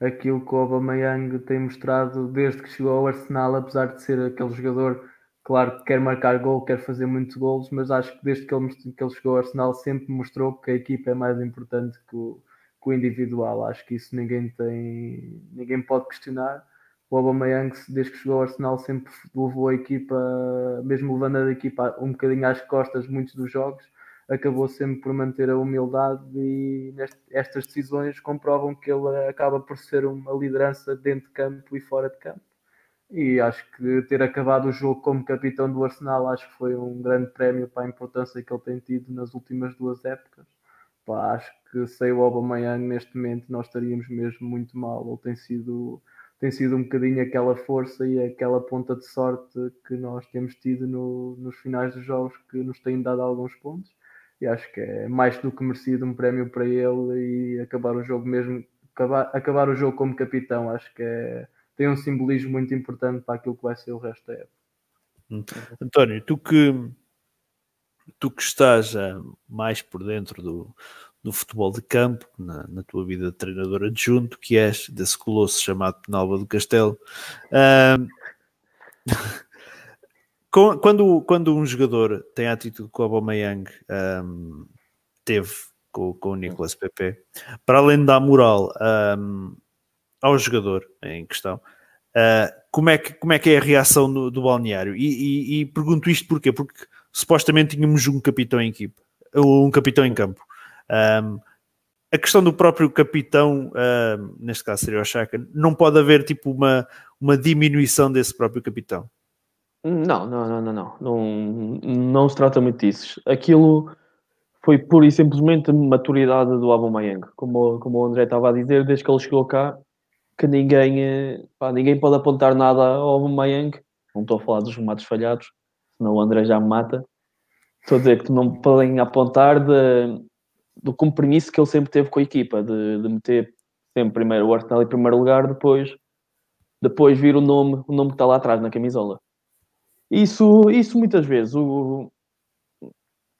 Speaker 4: aquilo que o Aubameyang tem mostrado desde que chegou ao Arsenal, apesar de ser aquele jogador, claro, que quer marcar gol, quer fazer muitos golos, mas acho que desde que ele, que ele chegou ao Arsenal sempre mostrou que a equipa é mais importante que o, que o individual. Acho que isso ninguém tem, ninguém pode questionar. O Aubameyang, desde que chegou ao Arsenal, sempre levou a equipa, mesmo levando a equipa um bocadinho às costas muitos dos jogos, acabou sempre por manter a humildade e neste- estas decisões comprovam que ele acaba por ser uma liderança dentro de campo e fora de campo. E acho que ter acabado o jogo como capitão do Arsenal acho que foi um grande prémio para a importância que ele tem tido nas últimas duas épocas. Pá, acho que sem o Aubameyang neste momento nós estaríamos mesmo muito mal. Ele tem sido, tem sido um bocadinho aquela força e aquela ponta de sorte que nós temos tido no- nos finais dos jogos que nos tem dado alguns pontos e acho que é mais do que merecido um prémio para ele e acabar o jogo mesmo acabar, acabar o jogo como capitão acho que é, tem um simbolismo muito importante para aquilo que vai ser o resto da época.
Speaker 3: António, tu que tu que estás ah, mais por dentro do, do futebol de campo, na, na tua vida de treinador adjunto, que és desse colosso chamado Penalva do Castelo, ah, quando, quando um jogador tem a atitude que o Aubameyang um, teve com, com o Nicolas Pepe, para além de dar moral um, ao jogador em questão, uh, como, é que, como é que é a reação do, do balneário? E, e- e pergunto isto porquê? Porque supostamente tínhamos um capitão em equipe, ou um capitão em campo. Um, a questão do próprio capitão, um, neste caso seria o Chaka, não pode haver tipo uma, uma diminuição desse próprio capitão.
Speaker 5: Não, não, não, não, não. Não, não se trata muito disso. Aquilo foi pura e simplesmente maturidade do Aubameyang. Como, como o André estava a dizer, desde que ele chegou cá, que ninguém, eh, pá, ninguém pode apontar nada ao Aubameyang. Não estou a falar dos remates falhados, senão o André já me mata. Estou a dizer que não podem apontar de, do compromisso que ele sempre teve com a equipa, de, de meter sempre primeiro o Arsenal em primeiro lugar, depois, depois vir o nome, o nome que está lá atrás na camisola. Isso, isso muitas vezes, o,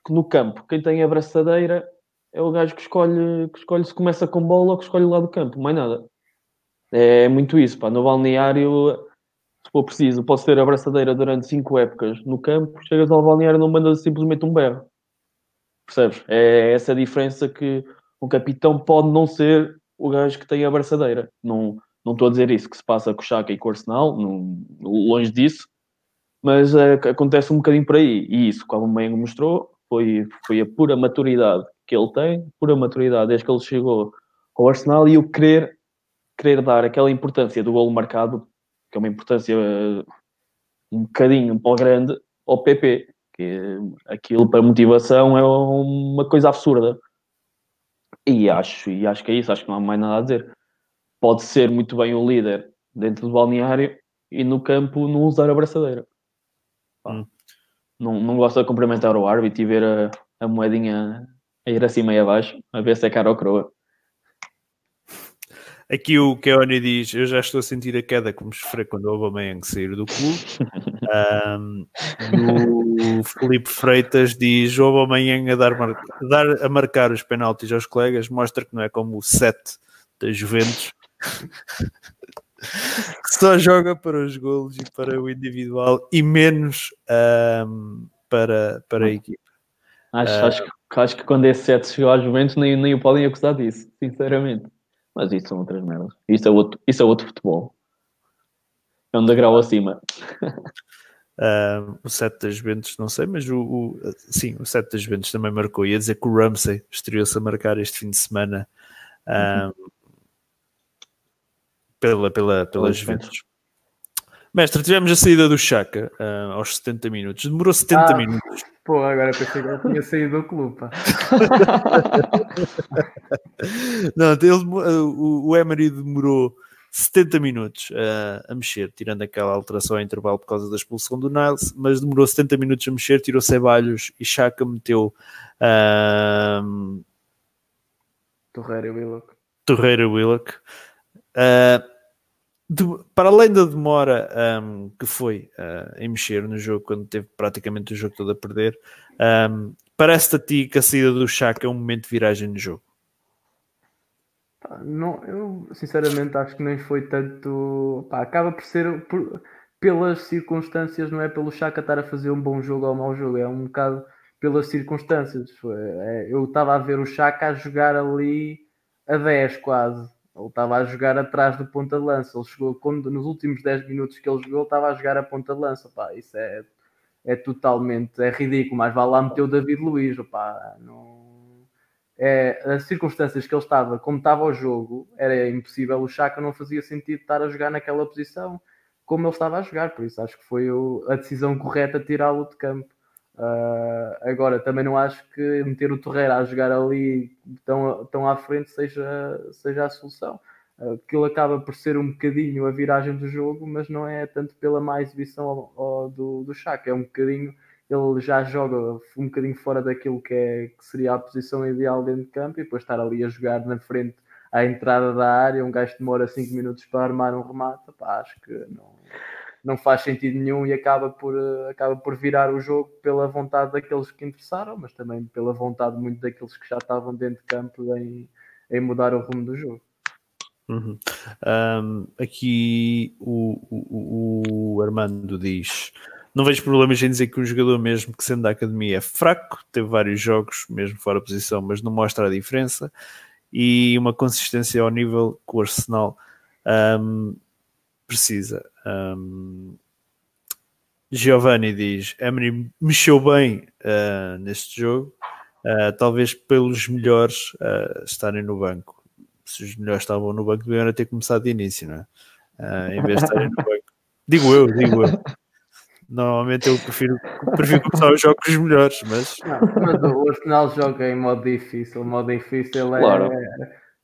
Speaker 5: no campo, quem tem a braçadeira é o gajo que escolhe, que escolhe se começa com bola ou que escolhe lá do campo, mais nada. É muito isso, pá. No balneário, se for preciso, posso ter a braçadeira durante cinco épocas no campo, chegas ao balneário e não mandas simplesmente um berro. Percebes? É essa a diferença que o capitão pode não ser o gajo que tem a braçadeira. Não, não estou a dizer isso que se passa com o Chaka e com o Arsenal, não, longe disso, mas é, acontece um bocadinho por aí. E isso, como o Mengo mostrou, foi, foi a pura maturidade que ele tem, pura maturidade desde que ele chegou ao Arsenal e o querer, querer dar aquela importância do golo marcado, que é uma importância eh, um bocadinho para o grande, ao PP, que aquilo para motivação é uma coisa absurda. E acho, e acho que é isso, acho que não há mais nada a dizer. Pode ser muito bem o líder dentro do balneário e no campo não usar a braçadeira. Pá,
Speaker 3: Hum.
Speaker 5: Não, não gosta de cumprimentar o árbitro e ver a, a moedinha a ir acima e abaixo, a ver se é cara ou croa.
Speaker 3: Aqui o Keone diz: Eu já estou a sentir a queda como sofrer quando o Aubameyang sair do clube. Um, o Felipe Freitas diz: O Aubameyang a, dar, mar- a dar a marcar os penaltis aos colegas mostra que não é como o 7 da Juventus, que só joga para os golos e para o individual e menos um, para, para a equipe.
Speaker 5: Acho,
Speaker 3: Ah.
Speaker 5: acho, que, acho que quando esse 7 chegou às Juventus nem, nem o podem acusar disso, sinceramente. Mas isso são outras merdas. Isso é outro, isso é outro futebol. É um degrau acima.
Speaker 3: Um, o 7 das Juventus, não sei, mas o, o- sim, o 7 das Juventus também marcou. Ia dizer que o Ramsey estreou-se a marcar este fim de semana um, pela, pela, pela
Speaker 5: Pela
Speaker 3: Juventus. Mestre, tivemos a saída do Chaka ah, aos 70 minutos. Demorou 70
Speaker 4: Ah.
Speaker 3: minutos.
Speaker 4: Pô, agora pensei que ele tinha saído do clube.
Speaker 3: Não, ele, ah, o, o Emery demorou 70 minutos ah, a mexer, tirando aquela alteração em intervalo por causa da expulsão do Niles, mas demorou 70 minutos a mexer, tirou Ceballos e Chaka meteu ah,
Speaker 4: Torreira e Willock.
Speaker 3: Torreira Willock. Ah, de- para além da demora ahm, que foi ah, em mexer no jogo, quando teve praticamente o jogo todo a perder, ahm, parece-te a ti que a saída do Chaka é um momento de viragem no jogo?
Speaker 4: Não, eu sinceramente acho que nem foi tanto. Pá, acaba por ser por- pelas circunstâncias, não é pelo Chaka estar a fazer um bom jogo ou um mau jogo, é um bocado pelas circunstâncias. Foi- é, eu estava a ver o Chaka a jogar ali a 10 quase. Ele estava a jogar atrás do ponta de lança. Ele chegou quando, nos últimos 10 minutos que ele jogou, ele estava a jogar a ponta de lança. Pá, isso é, é totalmente é ridículo. Mas vai lá meter o David Luiz. Pá, não é, as circunstâncias que ele estava, como estava o jogo, era impossível. O Chaka não fazia sentido estar a jogar naquela posição como ele estava a jogar. Por isso acho que foi o- a decisão correta tirá-lo de campo. Ah, agora, também não acho que meter o Torreira a jogar ali tão, tão à frente seja, seja a solução. Ah, Aquilo acaba por ser um bocadinho a viragem do jogo, mas não é tanto pela má exibição ao- ao- do, do é um bocadinho ele já joga um bocadinho fora daquilo que, é, que seria a posição ideal dentro de campo e depois estar ali a jogar na frente à entrada da área, um gajo demora 5 minutos para armar um remate, pá, acho que não, não faz sentido nenhum e acaba por, eh, acaba por virar o jogo pela vontade daqueles que interessaram, mas também pela vontade muito daqueles que já estavam dentro de campo em, em mudar o rumo do jogo.
Speaker 3: Uhum. Um, aqui o, o, o Armando diz: não vejo problemas em dizer que um jogador, mesmo que sendo da academia, é fraco, teve vários jogos, mesmo fora posição, mas não mostra a diferença e uma consistência ao nível que o Arsenal um, precisa. Um, Giovanni diz: Emery mexeu bem uh, neste jogo, uh, talvez pelos melhores uh, estarem no banco. Se os melhores estavam no banco, deviam ter começado de início, não é? em vez de estarem no banco. Digo eu, digo eu. Normalmente eu prefiro, prefiro começar os jogos os melhores, mas.
Speaker 4: Não, mas o Arsenal joga em modo difícil. O modo difícil é.
Speaker 5: Claro.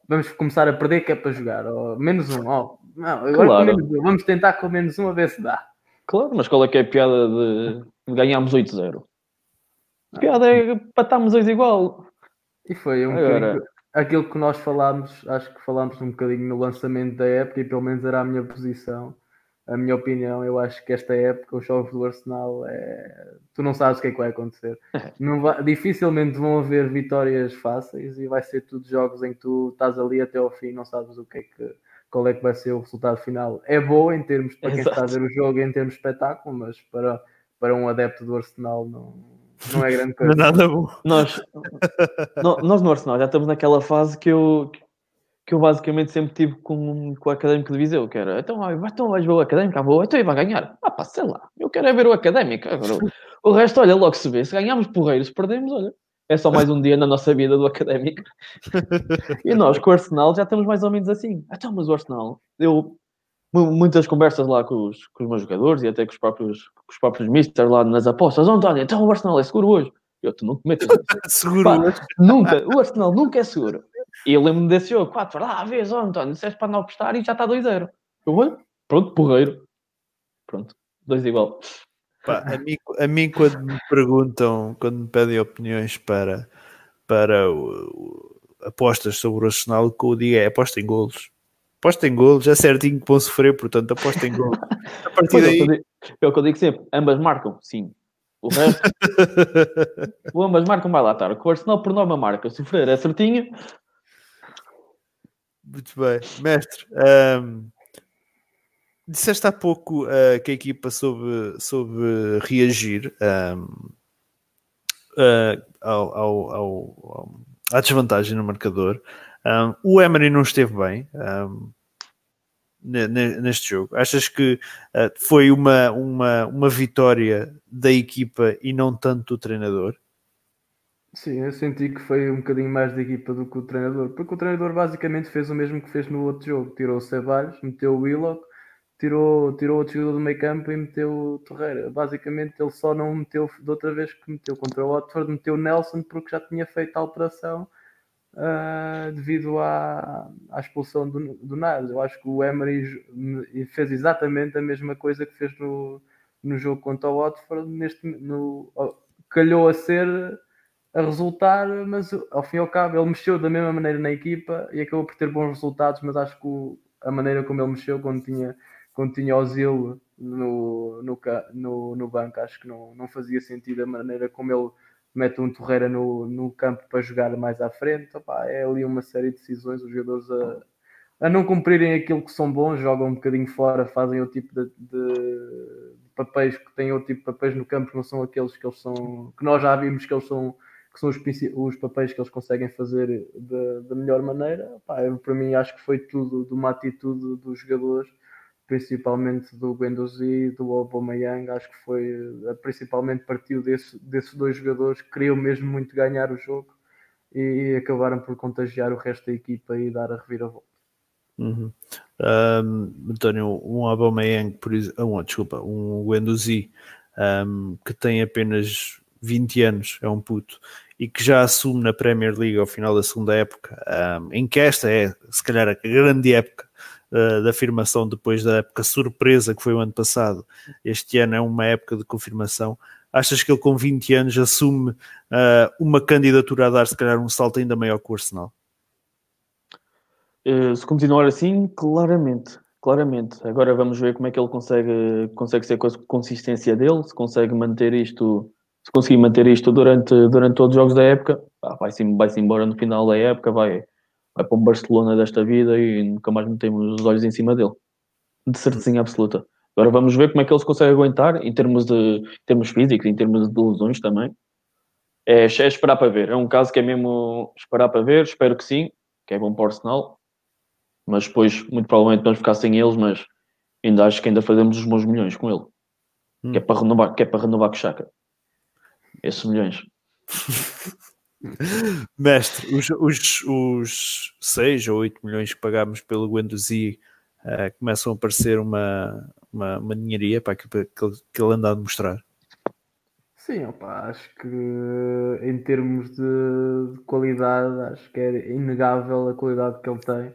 Speaker 4: Vamos começar a perder que é para jogar. Ou menos um. Ó, não, agora
Speaker 5: Claro.
Speaker 4: Vamos tentar com menos um a ver se dá.
Speaker 5: Claro, mas qual é que é a piada de ganharmos 8-0? A piada é patámos 2 igual.
Speaker 4: E foi um
Speaker 5: Agora-
Speaker 4: bocadinho aquilo que nós falámos, acho que falámos um bocadinho no lançamento da época e pelo menos era a minha posição, a minha opinião. Eu acho que esta época, os jogos do Arsenal, é... tu não sabes o que é que vai acontecer. Não vai- Dificilmente vão haver vitórias fáceis e vai ser tudo jogos em que tu estás ali até ao fim, não sabes o que é que. Qual é que vai ser o resultado final? É boa em termos para quem está a ver o jogo, em termos de espetáculo, mas para, para um adepto do Arsenal não, não é grande
Speaker 3: Não é
Speaker 4: coisa.
Speaker 3: nada bom.
Speaker 5: Nós, no- nós no Arsenal já estamos naquela fase que eu, que eu basicamente sempre tive com, com o Académico de Viseu, que era, então, vai, então vais ver o Académico, ah, vou, então ele vai ganhar. Ah pá, sei lá, eu quero é ver o Académico. Agora, o, o resto, olha, logo se vê, se ganhamos porreiros, se perdemos, olha, é só mais um dia na nossa vida do Académico. E nós com o Arsenal já estamos mais ou menos assim. Então, mas o Arsenal, eu mu- muitas conversas lá com os, com os meus jogadores e até com os próprios, com os próprios misters lá nas apostas. Oh, António, então o Arsenal é seguro hoje. Eu, tu não metes nisso.
Speaker 3: Seguro.
Speaker 5: Pá, nunca, o Arsenal nunca é seguro. E eu lembro-me desse jogo, 4 lá, vês, oh, António, disseste para não apostar e já está 2-0. Eu, olho, pronto, porreiro. Pronto, 2 igual.
Speaker 3: Pá, a, mim, a mim, quando me perguntam, quando me pedem opiniões para, para o- o- apostas sobre o Arsenal, o que eu digo é aposta em golos. Aposta em golos, é certinho que vão sofrer, portanto, aposta em golos. A partir
Speaker 5: Pois é, o que
Speaker 3: daí,
Speaker 5: eu digo- é o que eu digo sempre, ambas marcam, sim. O resto, o ambas marcam vai lá estar. Com o Arsenal por norma marca, sofrer é certinho.
Speaker 3: Muito bem, mestre. ahm, disseste há pouco ah, que a equipa soube, soube reagir ahm, ah, ao, ao- ao- ao- à desvantagem no marcador. Ahm, o Emery não esteve bem ne- ne- neste jogo. Achas que ah, foi uma, uma, uma vitória da equipa e não tanto do treinador?
Speaker 4: Sim, eu senti que foi um bocadinho mais da equipa do que o treinador, porque o treinador basicamente fez o mesmo que fez no outro jogo: tirou o Ceballos, meteu o Willock, tirou, tirou outro jogador do meio campo e meteu Torreira. Basicamente, ele só não meteu de outra vez que meteu contra o Watford, meteu Nelson porque já tinha feito a alteração ah, devido à, à expulsão do, do Niles. Eu acho que o Emery fez exatamente a mesma coisa que fez no, no jogo contra o Watford, neste, no, calhou a ser a resultar, mas ao fim e ao cabo ele mexeu da mesma maneira na equipa e acabou por ter bons resultados, mas acho que o- a maneira como ele mexeu quando tinha, quando tinha o no, no, no, no banco, acho que não, não fazia sentido a maneira como ele mete um Torreira no, no campo para jogar mais à frente. Opá, é ali uma série de decisões, os jogadores a, a não cumprirem aquilo que são bons, jogam um bocadinho fora, fazem outro tipo de, de- papéis que têm outro tipo de papéis no campo, não são aqueles que eles são, que nós já vimos que eles são que são os, os papéis que eles conseguem fazer da- melhor maneira. Eu, para mim, acho que foi tudo de uma atitude dos jogadores, principalmente do Guendouzi e do Aubameyang. Acho que foi, eh, principalmente, partiu desse, desses dois jogadores que queriam mesmo muito ganhar o jogo e acabaram por contagiar o resto da equipa e dar a reviravolta.
Speaker 3: Uhum. Um, António, um Aubameyang, por exemplo, um, desculpa, um Guendouzi um, que tem apenas 20 anos, é um puto, e que já assume na Premier League ao final da segunda época, um, em que esta é, se calhar, a grande época uh, da afirmação depois da época surpresa que foi o ano passado. Este ano é uma época de confirmação. Achas que ele com 20 anos assume uh, uma candidatura a dar, se calhar, um salto ainda maior que o Arsenal?
Speaker 5: Eh, se continuar assim, claramente, claramente. Agora vamos ver como é que ele consegue, consegue ser com a consistência dele, se consegue manter isto, se conseguir manter isto durante, durante todos os jogos da época, pá, vai-se vai embora no final da época, vai, vai para um Barcelona desta vida e nunca mais metemos os olhos em cima dele. De certeza absoluta. Agora vamos ver como é que ele se consegue aguentar em termos, de, em termos físicos, em termos de lesões também. É, é esperar para ver. É um caso que é mesmo esperar para ver. Espero que sim, que é bom para o Arsenal. Mas depois, muito provavelmente, vamos ficar sem eles. Mas ainda acho que ainda fazemos os bons milhões com ele.
Speaker 3: Hum.
Speaker 5: Que, é para renovar, que é para renovar com o Chaka. Esses milhões.
Speaker 3: Mestre, os, os, os 6 ou 8 milhões que pagámos pelo Guendouzi uh, começam a parecer uma, uma, uma ninharia para aquilo que que ele anda a mostrar.
Speaker 4: Sim, opa, acho que em termos de, de qualidade, acho que é inegável a qualidade que ele tem.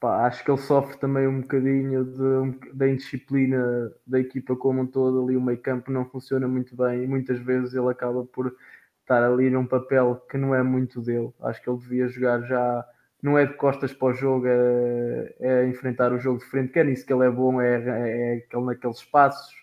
Speaker 4: Pá, acho que ele sofre também um bocadinho de, da indisciplina da equipa como um todo. Ali o meio campo não funciona muito bem e muitas vezes ele acaba por estar ali num papel que não é muito dele. Acho que ele devia jogar já, não é de costas para o jogo, é, é enfrentar o jogo de frente, que é nisso que ele é bom, é, é, é aquele naqueles espaços,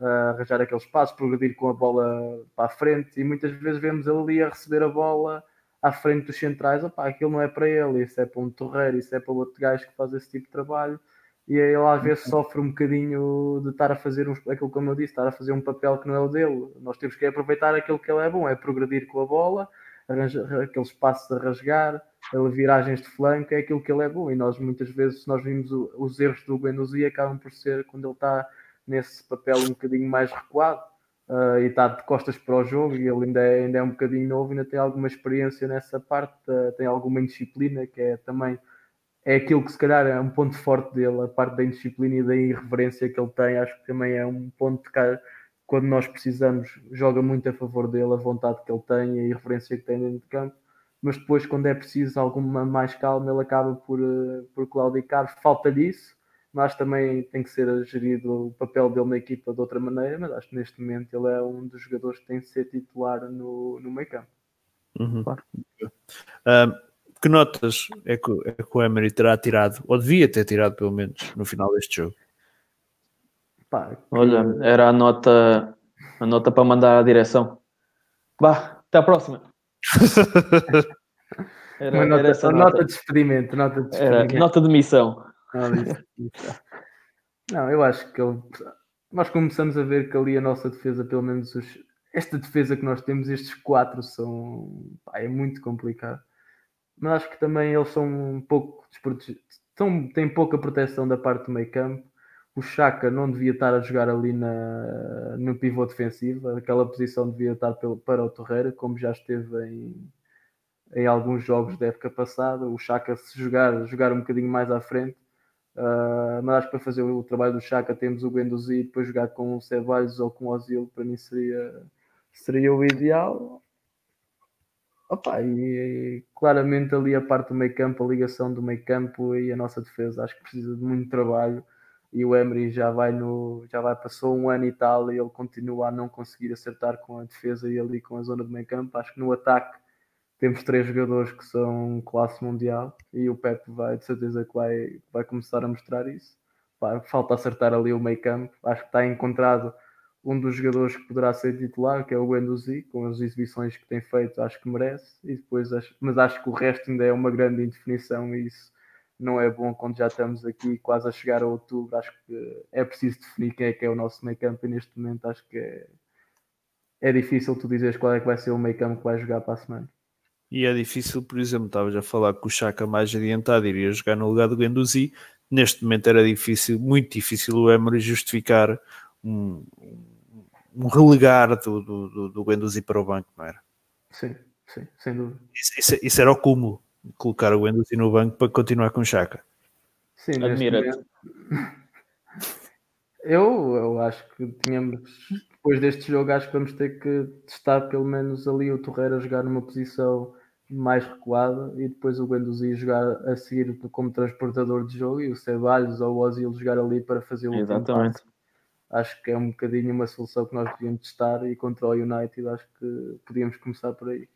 Speaker 4: arranjar aqueles espaços, progredir com a bola para a frente, e muitas vezes vemos ele ali a receber a bola à frente dos centrais, opá, aquilo não é para ele, isso é para um torreiro, isso é para outro gajo que faz esse tipo de trabalho e ele às vezes sofre um bocadinho de estar a fazer um, aquilo como eu disse, estar a fazer um papel que não é o dele. Nós temos que aproveitar aquilo que ele é bom, é progredir com a bola, arranjar, aqueles passos a rasgar, viragens de flanco, é aquilo que ele é bom. E nós muitas vezes nós vimos o, os erros do Guendouzi acabam por ser quando ele está nesse papel um bocadinho mais recuado uh, e está de costas para o jogo e ele ainda é, ainda é um bocadinho novo, ainda tem alguma experiência nessa parte, uh, tem alguma indisciplina que é também é aquilo que se calhar é um ponto forte dele, a parte da indisciplina e da irreverência que ele tem, acho que também é um ponto que quando nós precisamos joga muito a favor dele, a vontade que ele tem e a irreverência que tem dentro de campo, mas depois quando é preciso alguma mais calma ele acaba por, eh, por claudicar, falta disso, mas também tem que ser gerido o papel dele na equipa de outra maneira, mas acho que neste momento ele é um dos jogadores que tem de ser titular no, no meio campo.
Speaker 3: Uhum. Claro. Um, que notas é que, é que o Emery terá tirado, ou devia ter tirado pelo menos no final deste jogo?
Speaker 5: Pá, que... Olha, era a nota, a nota para mandar à direção. Vá, até a próxima.
Speaker 4: era, Uma nota, era nota. nota de despedimento, nota de despedimento.
Speaker 5: Era, nota de missão.
Speaker 4: Não, eu acho que ele, nós começamos a ver que ali a nossa defesa, pelo menos os, esta defesa que nós temos, estes quatro são pá, é muito complicado mas acho que também eles são um pouco desprotegidos, são, têm pouca proteção da parte do meio campo. O Chaka não devia estar a jogar ali na, no pivô defensivo, aquela posição devia estar pelo, para o Torreira, como já esteve em, em alguns jogos da época passada. O Chaka, se jogar, jogar um bocadinho mais à frente, uh, mas acho que para fazer o trabalho do Chaka temos o Guendouzi e depois jogar com o Ceballos ou com o Ozil, para mim seria, seria o ideal. Opa, e claramente ali a parte do meio campo, a ligação do meio campo e a nossa defesa, acho que precisa de muito trabalho e o Emery já vai no já vai passou um ano e tal e ele continua a não conseguir acertar com a defesa e ali com a zona do meio campo. Acho que no ataque temos três jogadores que são classe mundial e o Pep vai de certeza que vai, vai começar a mostrar isso. Pá, falta acertar ali o meio campo. Acho que está encontrado um dos jogadores que poderá ser titular, que é o Guendouzi, com as exibições que tem feito, acho que merece. E depois, acho, mas acho que o resto ainda é uma grande indefinição e isso não é bom quando já estamos aqui quase a chegar a outubro. Acho que é preciso definir quem é que é o nosso meio campo e neste momento acho que é, é difícil tu dizeres qual é que vai ser o meio campo que vai jogar para a semana.
Speaker 3: E é difícil, por exemplo, estavas a falar que o Chaka mais adiantado iria jogar no lugar do Guendouzi. Neste momento era difícil, muito difícil o Emery justificar um, um relegar do, do, do, do Guendouzi para o banco, não era?
Speaker 4: Sim, sim, sem dúvida.
Speaker 3: Isso, isso, isso era o cúmulo, colocar o Guendouzi no banco para continuar com o Chaka.
Speaker 4: Sim, admira-te. Eu, eu acho que tínhamos, depois deste jogo, acho que vamos ter que testar pelo menos ali o Torreira a jogar numa posição mais recuada e depois o Guendouzi jogar a seguir como transportador de jogo e o Ceballos ou o Ozil jogar ali para fazer o
Speaker 5: Exatamente
Speaker 4: acho que é um bocadinho uma solução que nós devíamos testar e contra o United acho que podíamos começar por aí.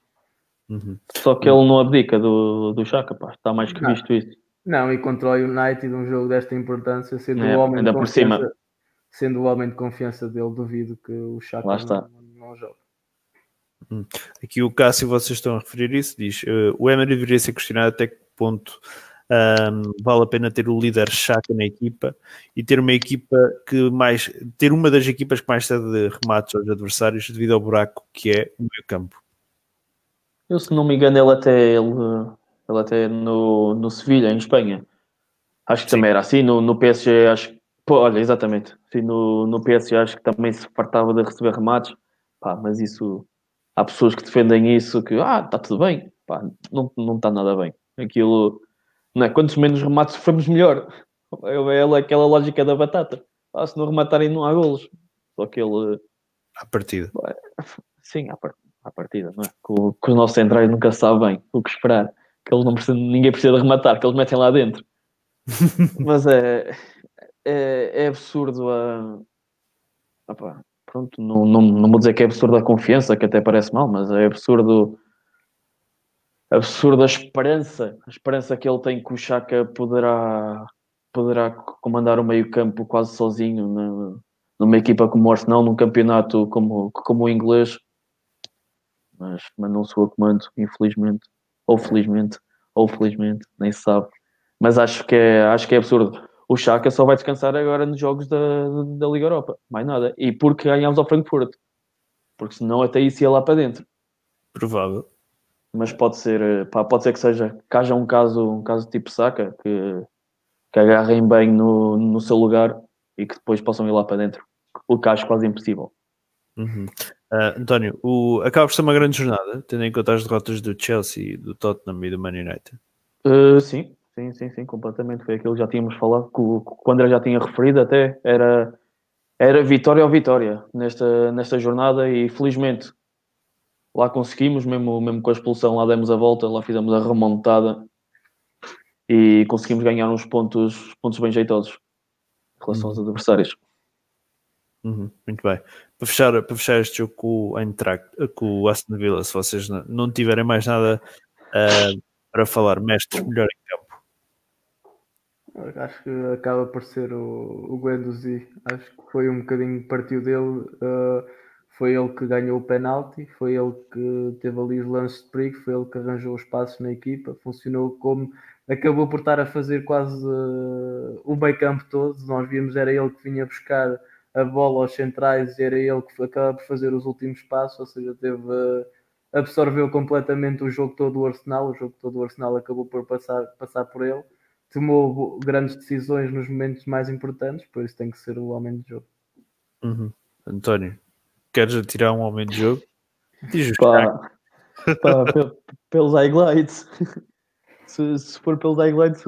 Speaker 5: Uhum. Só que ele não abdica do, do Chaka, pá. está mais que não. visto isso.
Speaker 4: Não, e contra o United, um jogo desta importância, sendo é, o homem de confiança, sendo o homem de confiança dele, duvido que o Chaka não, não, jogue.
Speaker 3: Hum. Aqui o Cássio, vocês estão a referir isso, diz uh, o Emery deveria ser questionado até que ponto Um, vale a pena ter o líder Chaka na equipa e ter uma equipa que mais ter uma das equipas que mais cede remates aos adversários devido ao buraco que é o meio campo.
Speaker 5: Eu, se não me engano, ele até, ele, ele até no, no Sevilha, em Espanha. Acho que Sim. também era assim. No, no PSG, acho que. Olha, exatamente. Sim, no, no PSG, acho que também se fartava de receber remates. Pá, mas isso. Há pessoas que defendem isso, que. Ah, está tudo bem. Pá, não, não está nada bem. Aquilo. Não é? Quantos menos remates sofremos, melhor. É, aquela lógica da batata. Ah, se não rematarem, não há golos. Só que ele.
Speaker 3: À partida.
Speaker 5: Sim, à partida à partida, não é? Que, que os nossos centrais nunca sabem o que esperar, que eles não precisam, ninguém precisa de rematar, que eles metem lá dentro. Mas é, é, é absurdo a. Opa, pronto, não, não, não vou dizer que é absurdo a confiança, que até parece mal, mas é absurdo absurda esperança, a esperança que ele tem que o Chaka poderá, poderá comandar o meio campo quase sozinho na, numa equipa como o Arsenal, num campeonato como, como o inglês, mas, mas não sou a comando, infelizmente, ou felizmente, ou felizmente, nem se sabe. Mas acho que é, acho que é absurdo. O Chaka só vai descansar agora nos jogos da, da Liga Europa, mais nada. E porque ganhámos ao Frankfurt, porque senão até isso ia lá para dentro.
Speaker 3: Provável.
Speaker 5: Mas pode ser, pá, pode ser que seja que haja um caso, um caso tipo Saka que, que agarrem bem no, no seu lugar e que depois possam ir lá para dentro. O que acho quase impossível.
Speaker 3: Uhum. Uh, António, o, acaba por ser uma grande jornada, tendo em conta as derrotas do Chelsea, do Tottenham e do Man United.
Speaker 5: Uh, sim, sim, sim, sim, completamente. Foi aquilo que já tínhamos falado, que o, que o André já tinha referido até. Era, era vitória ou vitória nesta, nesta jornada e felizmente lá conseguimos, mesmo, mesmo com a expulsão, lá demos a volta, lá fizemos a remontada e conseguimos ganhar uns pontos, pontos bem jeitosos em relação aos adversários.
Speaker 3: Uhum, muito bem. Para fechar, para fechar este jogo com o Eintracht, com o Aston Villa, se vocês não, tiverem mais nada uh, para falar, mestre, melhor em campo.
Speaker 4: Acho que acaba por ser o, o Guendouzi. Acho que foi um bocadinho partiu dele. Uh, foi ele que ganhou o penalti, foi ele que teve ali os lances de perigo, foi ele que arranjou os passos na equipa, funcionou como acabou por estar a fazer quase uh, o meio campo todo. Nós vimos era ele que vinha buscar a bola aos centrais era ele que acaba por fazer os últimos passos, ou seja, teve absorveu completamente o jogo todo do Arsenal, o jogo todo do Arsenal acabou por passar, passar por ele, tomou grandes decisões nos momentos mais importantes, por isso tem que ser o homem de jogo.
Speaker 3: Uhum. António, queres tirar um homem de jogo?
Speaker 5: Diz pá, pá, pelos highlights. Se, se for pelos highlights,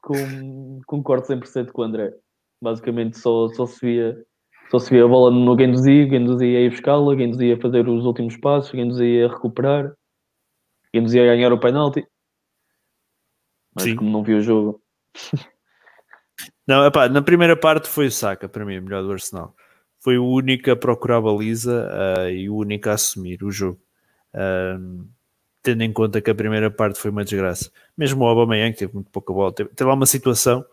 Speaker 5: com, concordo 100% com o André. Basicamente só, só se via só se via a bola no Guendouzi, Guendouzi ia buscá-la, Guendouzi ia fazer os últimos passos, Guendouzi ia recuperar, Guendouzi ia ganhar o penalti. Mas Sim. como não vi o jogo...
Speaker 3: Não, epá, na primeira parte foi o Saka, para mim, o melhor do Arsenal. Foi o único a procurar a baliza uh, e o único a assumir o jogo. Uh, tendo em conta que a primeira parte foi uma desgraça. Mesmo o Aubameyang teve muito pouca bola. Teve, teve lá uma situação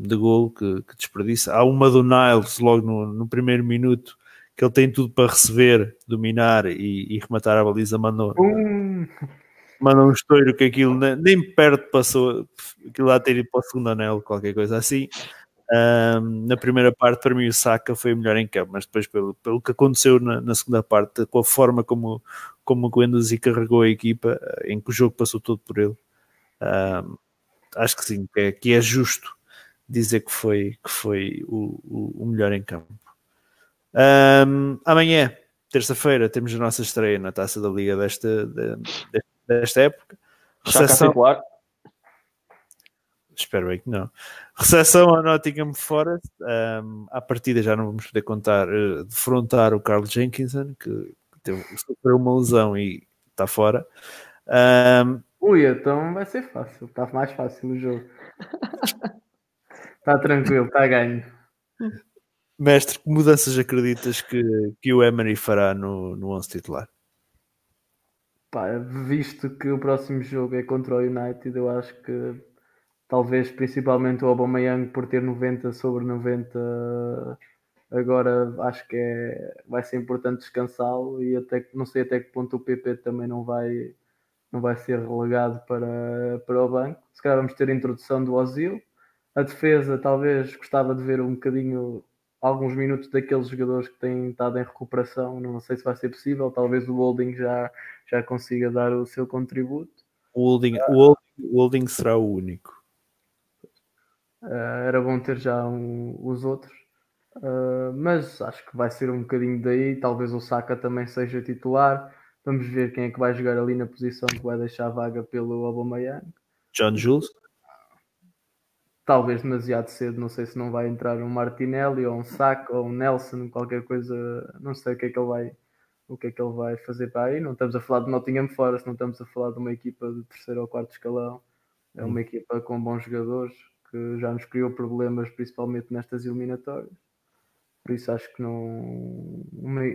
Speaker 3: de gol que, que, desperdiça. Há uma do Niles logo no, no, primeiro minuto que ele tem tudo para receber, dominar e, e rematar a baliza, mandou, um... mandou um estouro que aquilo nem, nem perto passou, aquilo lá ter ido para o segundo anel, qualquer coisa assim. Um, na primeira parte, para mim, o Saka foi o melhor em campo, mas depois, pelo, pelo que aconteceu na, na segunda parte, com a forma como, como o Guendouzi carregou a equipa, em que o jogo passou todo por ele, um, acho que sim, que é, que é justo dizer que foi, que foi o, o, o melhor em campo. Um, amanhã, terça-feira, temos a nossa estreia na taça da Liga desta, de, desta época.
Speaker 5: Recepção...
Speaker 3: Espero bem que não. Recepção ao Nottingham Forest. Um, à partida já não vamos poder contar, uh, defrontar o Carl Jenkinson, que teve, sofreu uma lesão e está fora. Um,
Speaker 4: Ui, então vai ser fácil. Está mais fácil o jogo. Está tranquilo, está ganho.
Speaker 3: Mestre, que mudanças acreditas que, que o Emery fará no, no 11 titular?
Speaker 4: Pá, visto que o próximo jogo é contra o United, eu acho que talvez principalmente o Aubameyang por ter 90 sobre 90 agora acho que é, vai ser importante descansá-lo e até não sei até que ponto o PP também não vai não vai ser relegado para, para o banco. Se calhar vamos ter a introdução do Ozil. A defesa, talvez gostava de ver um bocadinho, alguns minutos daqueles jogadores que têm estado em recuperação. Não sei se vai ser possível. Talvez o Holding já, já consiga dar o seu contributo.
Speaker 3: O holding, o holding, o holding será o único.
Speaker 4: Uh, era bom ter já um, os outros. Uh, mas acho que vai ser um bocadinho daí. Talvez o Saka também seja titular. Vamos ver quem é que vai jogar ali na posição que vai deixar vaga pelo Aubameyang.
Speaker 3: John Jules?
Speaker 4: Talvez demasiado cedo, não sei se não vai entrar um Martinelli ou um Saka ou um Nelson, qualquer coisa, não sei o que é que ele vai, o que é que ele vai fazer para aí. Não estamos a falar de Nottingham Forest, não estamos a falar de uma equipa de terceiro ou quarto escalão. É uma equipa com bons jogadores que já nos criou problemas, principalmente nestas eliminatórias. Por isso acho que não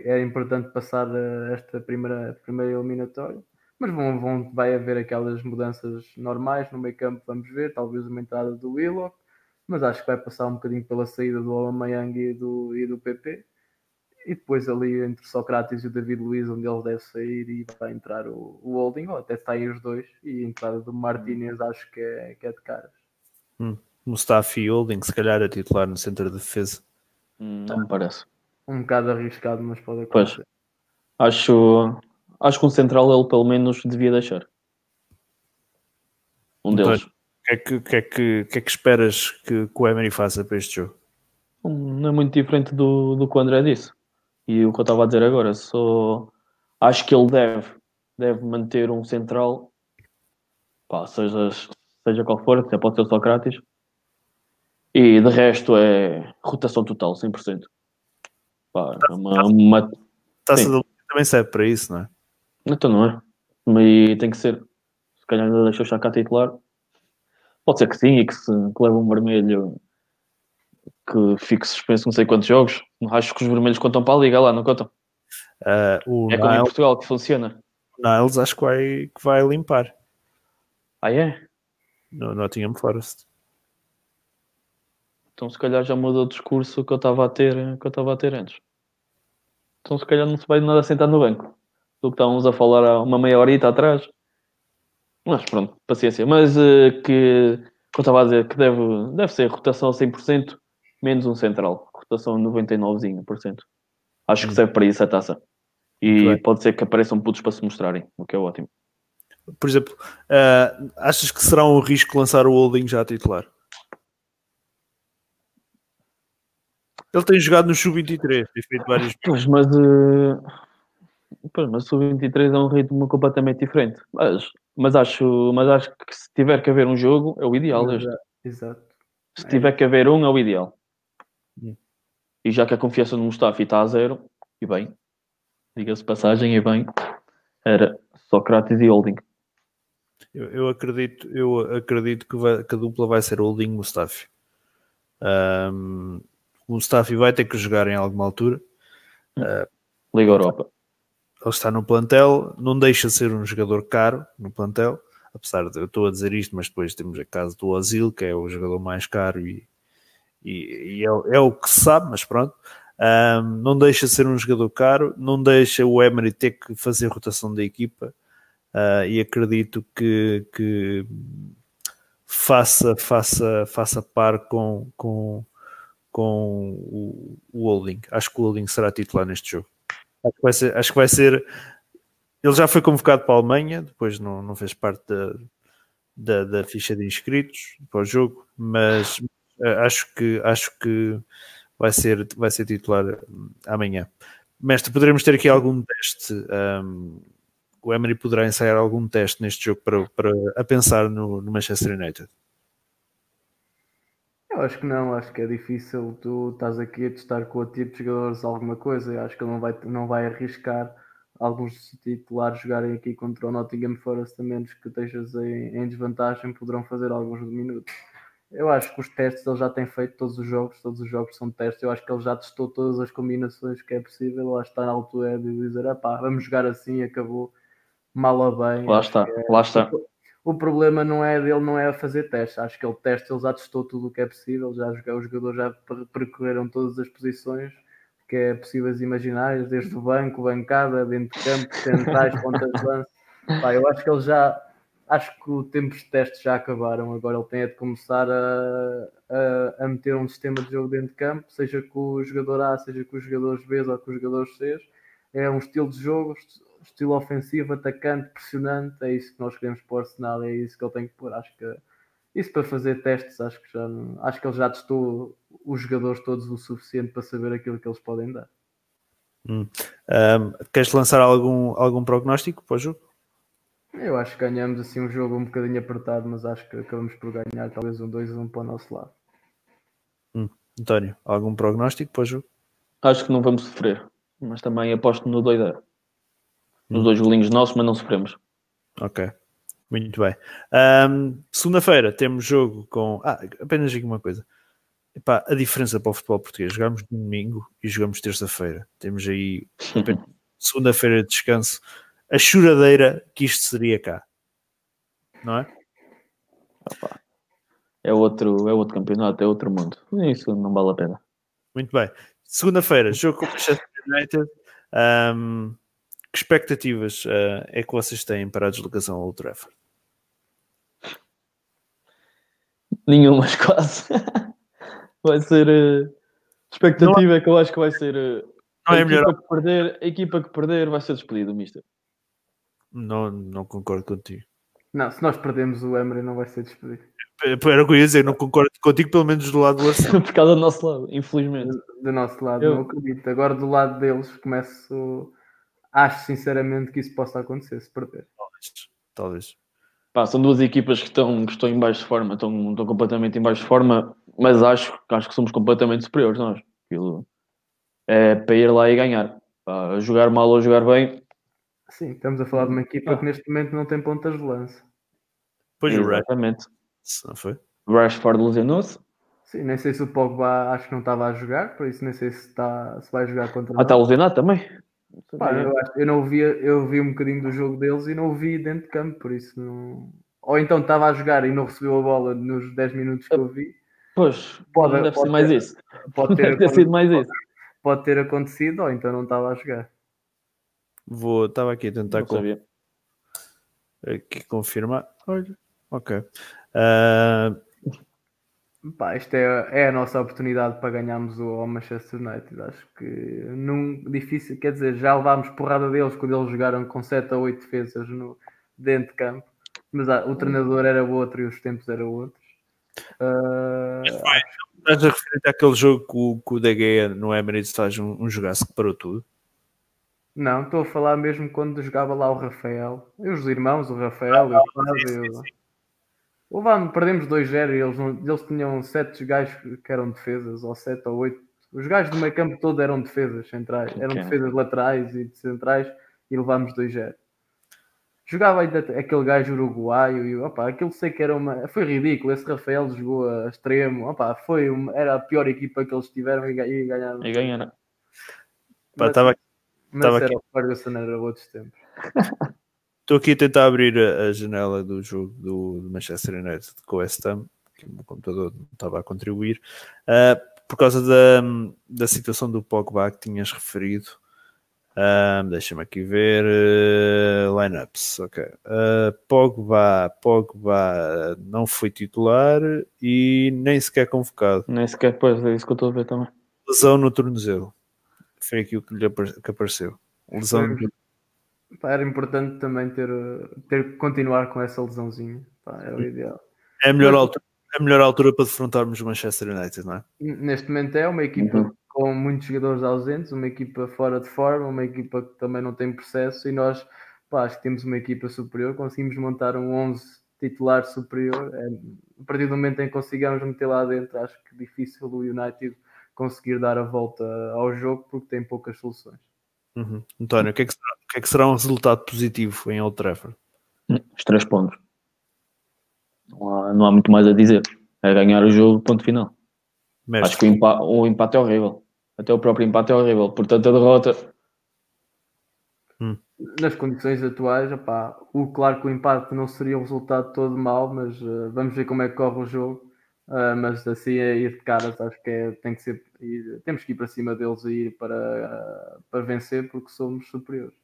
Speaker 4: é importante passar esta primeira, primeira eliminatória. Mas vão, vão, vai haver aquelas mudanças normais no meio campo, vamos ver, talvez uma entrada do Willock, mas acho que vai passar um bocadinho pela saída do Aubameyang e do, e do PP. E depois ali entre Socrates e o David Luiz, onde ele deve sair e vai entrar o, o Holding, ou até sair os dois, e a entrada do Martinez acho que é, que é de caras.
Speaker 3: Hum. Mustafi e Holding, se calhar a titular no centro de defesa.
Speaker 5: Hum, não me parece.
Speaker 4: Um bocado arriscado, mas pode acontecer.
Speaker 5: Pois. Acho, acho que um central ele pelo menos devia deixar. Um
Speaker 3: Então,
Speaker 5: deles.
Speaker 3: O que, é que, que, é que, que é que esperas que, que o Emery faça para este jogo?
Speaker 5: Não é muito diferente do, do que o André disse. E o que eu estava a dizer agora, só acho que ele deve, deve manter um central, pá, seja, seja qual for, até pode ser o Socrates. E de resto é rotação total, 100%. Pá, é uma, uma,
Speaker 3: Taça da Liga também serve para isso, não é?
Speaker 5: Então não é. Mas tem que ser. Se calhar ainda deixou o Chaka titular. Pode ser que sim e que, se, que leve um vermelho que fique suspenso não sei quantos jogos. Acho que os vermelhos contam para a liga lá, não contam.
Speaker 3: O
Speaker 5: É como em
Speaker 3: Niles,
Speaker 5: Portugal que funciona.
Speaker 3: Niles acho que vai, que vai limpar
Speaker 5: Ah é?
Speaker 3: no Nottingham Forest.
Speaker 5: Então se calhar já mudou o discurso que eu estava a ter, que eu estava a ter antes. Então se calhar não se vai nada sentar no banco. Do que estávamos a falar há uma meia horita atrás. Mas pronto, paciência. Mas eh, que, que eu estava a dizer que deve, deve ser rotação a 100%, menos um central. Rotação 99%. Acho que serve para isso a taça. E pode ser que apareçam putos para se mostrarem, o que é ótimo.
Speaker 3: Por exemplo, ah, achas que será um risco lançar o Holding já a titular? Ele tem jogado no Sub-23, tem feito vários.
Speaker 5: Pois, mas, eh, pois, mas o 23 é um ritmo completamente diferente. Mas, mas, acho, mas acho que se tiver que haver um jogo, é o ideal este.
Speaker 4: Exato.
Speaker 5: Se tiver que haver um, é o ideal.
Speaker 3: Hum.
Speaker 5: E já que a confiança no Mustafi está a zero, e bem, diga-se passagem, e bem, era Sócrates e Holding.
Speaker 3: Eu, eu acredito, eu acredito que, vai- que a dupla vai ser Holding e Mustafi. Ahm, o Mustafi vai ter que jogar em alguma altura.
Speaker 5: Liga Europa.
Speaker 3: Ele está no plantel, não deixa de ser um jogador caro no plantel, apesar de eu estou a dizer isto, mas depois temos a caso do Ozil, que é o jogador mais caro e, e, e é, o- é o que se sabe, mas pronto. Ahm, não deixa de ser um jogador caro, não deixa o Emery ter que fazer rotação da equipa ah, e acredito que, que faça, faça, faça par com, com, com o, Holding. Acho que o Holding será titular neste jogo. Acho que vai ser. Acho que vai ser ele já foi convocado para a Alemanha, depois não, não fez parte da, da, da ficha de inscritos para o jogo, mas eh, acho que, acho que vai, ser, vai ser titular amanhã. Mestre, poderemos ter aqui algum teste. hum, o Emery poderá ensaiar algum teste neste jogo para, para a pensar no, no Manchester United.
Speaker 4: Acho que não, acho que é difícil tu estás aqui a testar com o tipo de jogadores alguma coisa. Eu acho que ele não vai, não vai arriscar alguns titulares jogarem aqui contra o Nottingham Forest, a menos que estejas em, em desvantagem, poderão fazer alguns minutos. Eu acho que os testes ele já tem feito todos os jogos, todos os jogos são testes. Eu acho que ele já testou todas as combinações que é possível. Que está na altura de dizer: ah pá, vamos jogar assim acabou mal ou bem.
Speaker 5: Lá
Speaker 4: Acho
Speaker 5: está,
Speaker 4: é-
Speaker 5: lá está.
Speaker 4: O problema não é dele, não é fazer testes. Acho que ele teste, ele já testou tudo o que é possível. Já os jogadores já per- percorreram todas as posições que é possíveis imaginárias, desde o banco, bancada, dentro de campo, centrais, pontas de lança. Pá, eu acho que ele já. Acho que o tempo de testes já acabaram. Agora ele tem é de começar a, a, a meter um sistema de jogo dentro de campo, seja com o jogador A, seja com os jogadores B ou com os jogadores C. É um estilo de jogo, estilo ofensivo, atacante, pressionante. É isso que nós queremos para o Arsenal, é isso que ele tem que pôr. Acho que isso para fazer testes, acho que já não- acho que ele já testou os jogadores todos o suficiente para saber aquilo que eles podem dar.
Speaker 3: Um, queres lançar algum, algum prognóstico para o jogo?
Speaker 4: Eu acho que ganhamos assim um jogo um bocadinho apertado, mas acho que acabamos por ganhar talvez um 2-1 para o nosso lado.
Speaker 3: António, algum prognóstico para o jogo?
Speaker 5: Acho que não vamos sofrer, mas também aposto no 2-0. Nos dois golinhos nossos, mas não sofremos.
Speaker 3: Ok, muito bem. Um, Segunda-feira temos jogo com. Ah, apenas digo uma coisa. Epá, a diferença para o futebol português, jogamos domingo e jogamos terça-feira. Temos aí segunda-feira de descanso. A choradeira que isto seria cá, não é?
Speaker 5: É outro, é outro campeonato, é outro mundo. Isso não vale a pena.
Speaker 3: Muito bem. Segunda-feira, jogo com o Manchester United. Um, que expectativas uh, é que vocês têm para a deslocação ao Old Trafford?
Speaker 5: Nenhumas, quase. vai ser. eh, expectativa é que eu acho que vai ser. eh,
Speaker 3: Não
Speaker 5: a,
Speaker 3: é
Speaker 5: equipa
Speaker 3: melhor.
Speaker 5: que perder, a equipa que perder vai ser despedido, Mister.
Speaker 3: Não, não concordo contigo.
Speaker 4: Não, se nós perdemos o Emery não vai ser despedido.
Speaker 3: Era o que eu ia dizer, não concordo contigo, pelo menos do lado do Arsenal.
Speaker 5: Por causa do nosso lado, infelizmente.
Speaker 4: Do nosso lado,
Speaker 5: Eu-
Speaker 4: não acredito. Agora do lado deles começo. Acho sinceramente que isso possa acontecer se perder.
Speaker 3: Talvez. Talvez.
Speaker 5: Pá, são duas equipas que estão, que estão em baixo de forma, estão, estão completamente em baixo de forma, mas acho, acho que somos completamente superiores nós. Aquilo é para ir lá e ganhar. Pá, jogar mal ou jogar bem,
Speaker 4: Sim, estamos a falar de uma equipa
Speaker 5: Ah.
Speaker 4: que neste momento não tem pontas de lança.
Speaker 3: Pois
Speaker 5: exatamente.
Speaker 3: não foi?
Speaker 5: Rashford lesionou-se.
Speaker 4: Sim, nem sei se o Pogba acho que não estava a jogar, por isso nem sei se, está, se vai jogar contra
Speaker 5: Ah, está lesionado também.
Speaker 4: Pá, eu, acho- eu não via, eu vi um bocadinho do jogo deles e não o vi dentro de campo, por isso não. Ou então estava a jogar e não recebeu a bola nos 10 minutos que eu vi.
Speaker 5: Pois,
Speaker 4: Pode-
Speaker 5: deve
Speaker 4: pode
Speaker 5: ser mais
Speaker 4: ter-
Speaker 5: isso.
Speaker 4: Pode ter,
Speaker 5: ter sido mais isso.
Speaker 4: pode ter acontecido, ou então não estava a jogar.
Speaker 3: Vou, estava aqui a tentar
Speaker 5: sabia.
Speaker 3: aqui confirmar. Olha, ok. Ah,
Speaker 4: Pá, isto é, é a nossa oportunidade para ganharmos o Manchester United. Acho que num difícil, quer dizer, já levámos porrada deles quando eles jogaram com 7 ou 8 defesas no, dentro de campo, mas ah, o treinador era outro e os tempos eram outros. Ah,
Speaker 3: estás a referir àquele jogo que o, que o Gea no Emirates faz um, um jogaço que parou tudo?
Speaker 4: não, estou a falar mesmo quando jogava lá o Rafael. E os irmãos, o Rafael e o Fábio. Levámos, perdemos 2-0 e eles, não- eles tinham 7 gajos que eram defesas, ou 7 ou 8. Os gajos do meio campo todo eram defesas centrais, eram defesas laterais e de centrais e levámos 2-0. Jogava ainda aquele gajo uruguaio e opa, aquilo sei que era uma. Foi ridículo. Esse Rafael jogou a extremo, opa, foi uma- era a pior equipa que eles tiveram e, e ganharam.
Speaker 5: E ganharam.
Speaker 3: Estava
Speaker 4: Mas
Speaker 3: tava
Speaker 4: era
Speaker 3: aqui.
Speaker 4: o Ferguson, era outros tempos.
Speaker 3: Estou aqui a tentar abrir a, a janela do jogo do, Manchester United com o West Ham, que o meu computador não estava a contribuir, ah, por causa da, da situação do Pogba que tinhas referido. Ah, Deixa-me aqui ver ah, lineups. Ok. Ah, Pogba, Pogba não foi titular e nem sequer convocado.
Speaker 5: Nem sequer, pois, é isso que eu estou a ver também.
Speaker 3: Lesão no tornozelo. Foi aquilo que lhe apar- que apareceu. Lesão no
Speaker 4: Pá, era importante também ter, ter continuar com essa lesãozinha. Pá, era o ideal.
Speaker 3: É a melhor altura, é a melhor altura para defrontarmos o Manchester United, não é?
Speaker 4: Neste momento é uma equipa
Speaker 5: Uhum.
Speaker 4: com muitos jogadores ausentes, uma equipa fora de forma, uma equipa que também não tem processo e nós pá, acho que temos uma equipa superior, conseguimos montar um 11 titular superior. É, a partir do momento em que consigamos meter lá dentro, acho que é difícil o United conseguir dar a volta ao jogo porque tem poucas soluções.
Speaker 3: Uhum. António, o que, é que será, o que é que será um resultado positivo em Old Trafford?
Speaker 5: Os três pontos. Não há, não há muito mais a dizer. É ganhar o jogo, ponto final. Acho
Speaker 3: Mestre,
Speaker 5: que o, empa- o empate é horrível. Até o próprio empate é horrível. Portanto, a derrota.
Speaker 4: nas condições atuais, opá, o, claro que o empate não seria um resultado todo mau, mas eh, vamos ver como é que corre o jogo. Ah, mas assim é ir de caras, acho que é, tem que ser, ir- temos que ir para cima deles e ir para, para vencer porque somos superiores.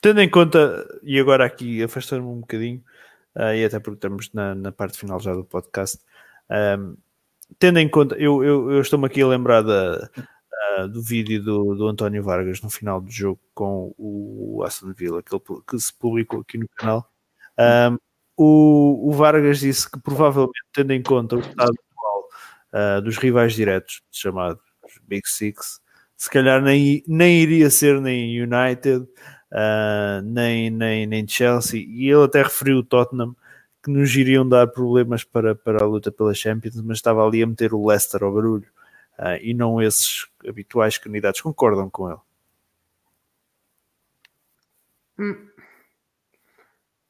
Speaker 3: tendo em conta, e agora aqui afastando-me um bocadinho, uh, e até porque estamos na, na, parte final já do podcast, um, tendo em conta, eu, eu, eu estou-me aqui a lembrar da, uh, do vídeo do, do António Vargas no final do jogo com o Aston Villa, que, ele, que se publicou aqui no canal. Um, o, o, Vargas disse que provavelmente, tendo em conta o estado atual uh, dos rivais diretos, chamados Big Six, se calhar nem, nem iria ser nem United, uh, nem, nem, nem Chelsea, e ele até referiu o Tottenham, que nos iriam dar problemas para, para a luta pela Champions, mas estava ali a meter o Leicester ao barulho, uh, e não esses habituais candidatos. Concordam com ele?
Speaker 4: Hum.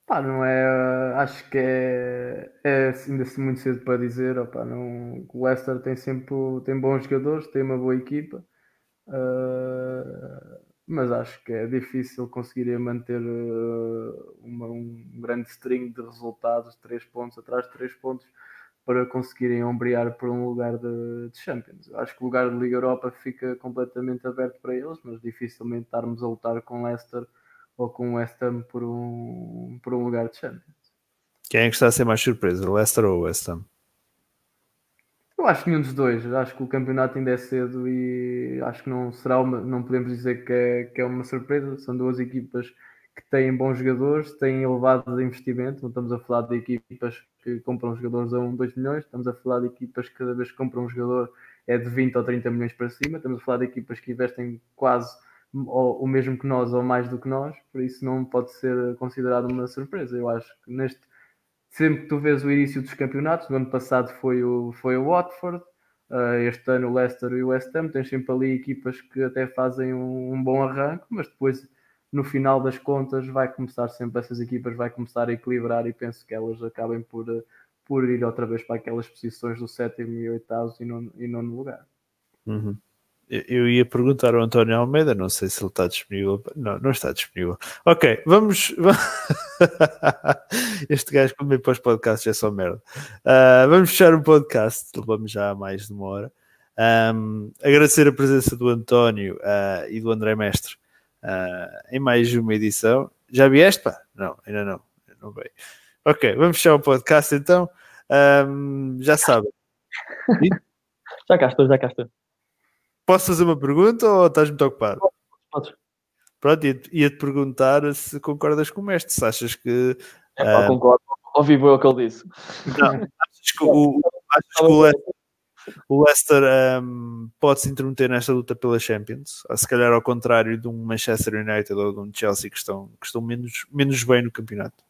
Speaker 4: Pá, não é. Acho que é, é ainda assim muito cedo para dizer. Opa, não, o Leicester tem sempre tem bons jogadores, tem uma boa equipa, uh, mas acho que é difícil conseguir manter uh, uma, um grande string de resultados, três pontos atrás de três pontos, para conseguirem ombrear por um lugar de, de Champions. Acho que o lugar de Liga Europa fica completamente aberto para eles, mas dificilmente estarmos a lutar com Leicester ou com o West Ham por um, por um lugar de Champions.
Speaker 3: Quem é que está a ser mais surpresa, Leicester ou West Ham?
Speaker 4: Eu acho que nenhum dos dois. Acho que o campeonato ainda é cedo e acho que não será uma, não podemos dizer que é, que é uma surpresa. São duas equipas que têm bons jogadores, têm elevado investimento. Não estamos a falar de equipas que compram jogadores a 1, 2 milhões, estamos a falar de equipas que cada vez que compram um jogador é de 20 ou 30 milhões para cima. Estamos a falar de equipas que investem quase ou o mesmo que nós ou mais do que nós, por isso não pode ser considerado uma surpresa. Eu acho que neste sempre que tu vês o início dos campeonatos, no ano passado foi o, foi o Watford, uh, este ano o Leicester e o West Ham, tens sempre ali equipas que até fazem um, um, bom arranque, mas depois no final das contas vai começar sempre essas equipas vai começar a equilibrar e penso que elas acabem por, por ir outra vez para aquelas posições do sétimo e oitavo e nono, e nono lugar.
Speaker 3: Uhum. Eu ia perguntar ao António Almeida, não sei se ele está disponível. Não, não está disponível. Ok, vamos. este gajo, quando vem para os podcasts, é só merda. Uh, vamos fechar o podcast, levamos já mais de uma hora. Um, agradecer a presença do António uh, e do André Mestre uh, em mais uma edição. Já vieste, pá? Não, ainda não. não veio. Ok, vamos fechar o podcast então. Um, já sabem.
Speaker 5: já cá estou, já cá estou.
Speaker 3: Posso fazer uma pergunta ou estás muito ocupado?
Speaker 5: Podes.
Speaker 3: Pronto, ia-te perguntar se concordas com o mestre, se achas que.
Speaker 5: É pá, uh... concordo. Ouvi bem o que ele disse.
Speaker 3: Não, achas que o, achas que o Leicester, o Leicester um, pode se intermeter nesta luta pela Champions? Ou se calhar ao contrário de um Manchester United ou de um Chelsea que estão, que estão menos, menos bem no campeonato?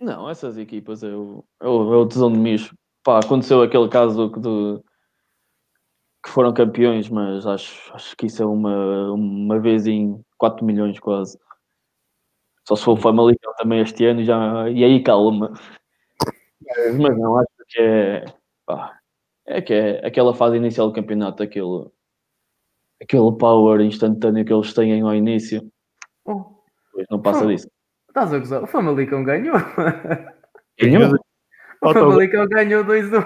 Speaker 5: Não, essas equipas é o, é o, é o tesão de micho. Pá, aconteceu aquele caso do, que foram campeões, mas acho, acho que isso é uma, uma vez em 4 milhões quase. Só se for o Famalicão também este ano já, e aí calma. Mas não, acho que é, pá, é que é aquela fase inicial do campeonato, aquele, aquele power instantâneo que eles têm ao início. Oh. não passa disso.
Speaker 4: Estás a gozar? O Famalicão ganhou. Ganhou? O Famalicão ganhou 2-1.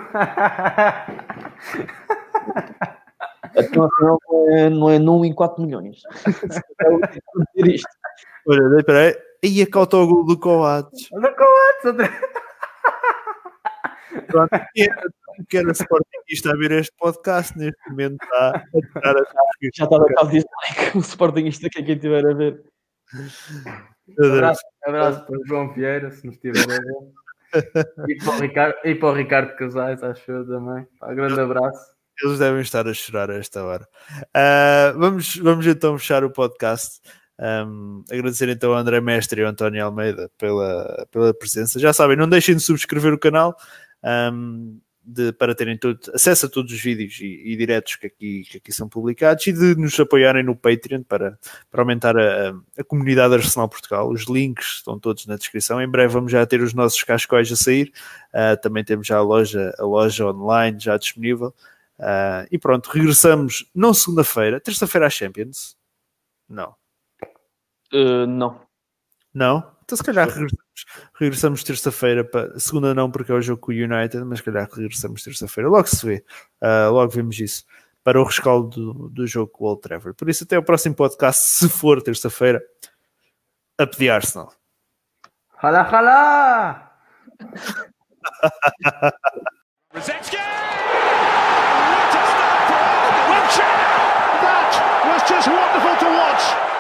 Speaker 5: Então, afinal, não é, não é num em 4 milhões.
Speaker 3: é isto. Olha, espera aí. E a cauta o gol do Coates.
Speaker 4: Do Coates,
Speaker 3: Pronto, que era Sportingista a ver este podcast neste momento está a tirar as
Speaker 5: Já está a dar dislike o Sportingista que é quem estiver a ver.
Speaker 4: Abraço, abraço para o João Vieira, se nos estiver a ver. E para o Ricardo, e para o Ricardo Casais, acho eu também. Um grande abraço.
Speaker 3: Eles devem estar a chorar a esta hora. Uh, vamos, vamos então fechar o podcast. Um, agradecer então ao André Mestre e ao António Almeida pela, pela presença. Já sabem, não deixem de subscrever o canal um, de, para terem todo, acesso a todos os vídeos e, e diretos que aqui, que aqui são publicados e de nos apoiarem no Patreon para, para aumentar a, a comunidade Arsenal Portugal. Os links estão todos na descrição. Em breve vamos já ter os nossos cascóis a sair. Uh, também temos já a loja, a loja online já disponível. Uh, e pronto, regressamos não segunda-feira, terça-feira à Champions. Não.
Speaker 5: Uh, não.
Speaker 3: Não? Então se calhar regressamos, regressamos terça-feira para. Segunda não, porque é o jogo com o United, mas se calhar regressamos terça-feira. Logo se vê. Uh, logo vemos isso. Para o rescaldo do, do jogo com o Old Trevor. Por isso, até o próximo podcast, se for terça-feira. up the Arsenal.
Speaker 4: Rala, rala!
Speaker 2: That was just wonderful to watch.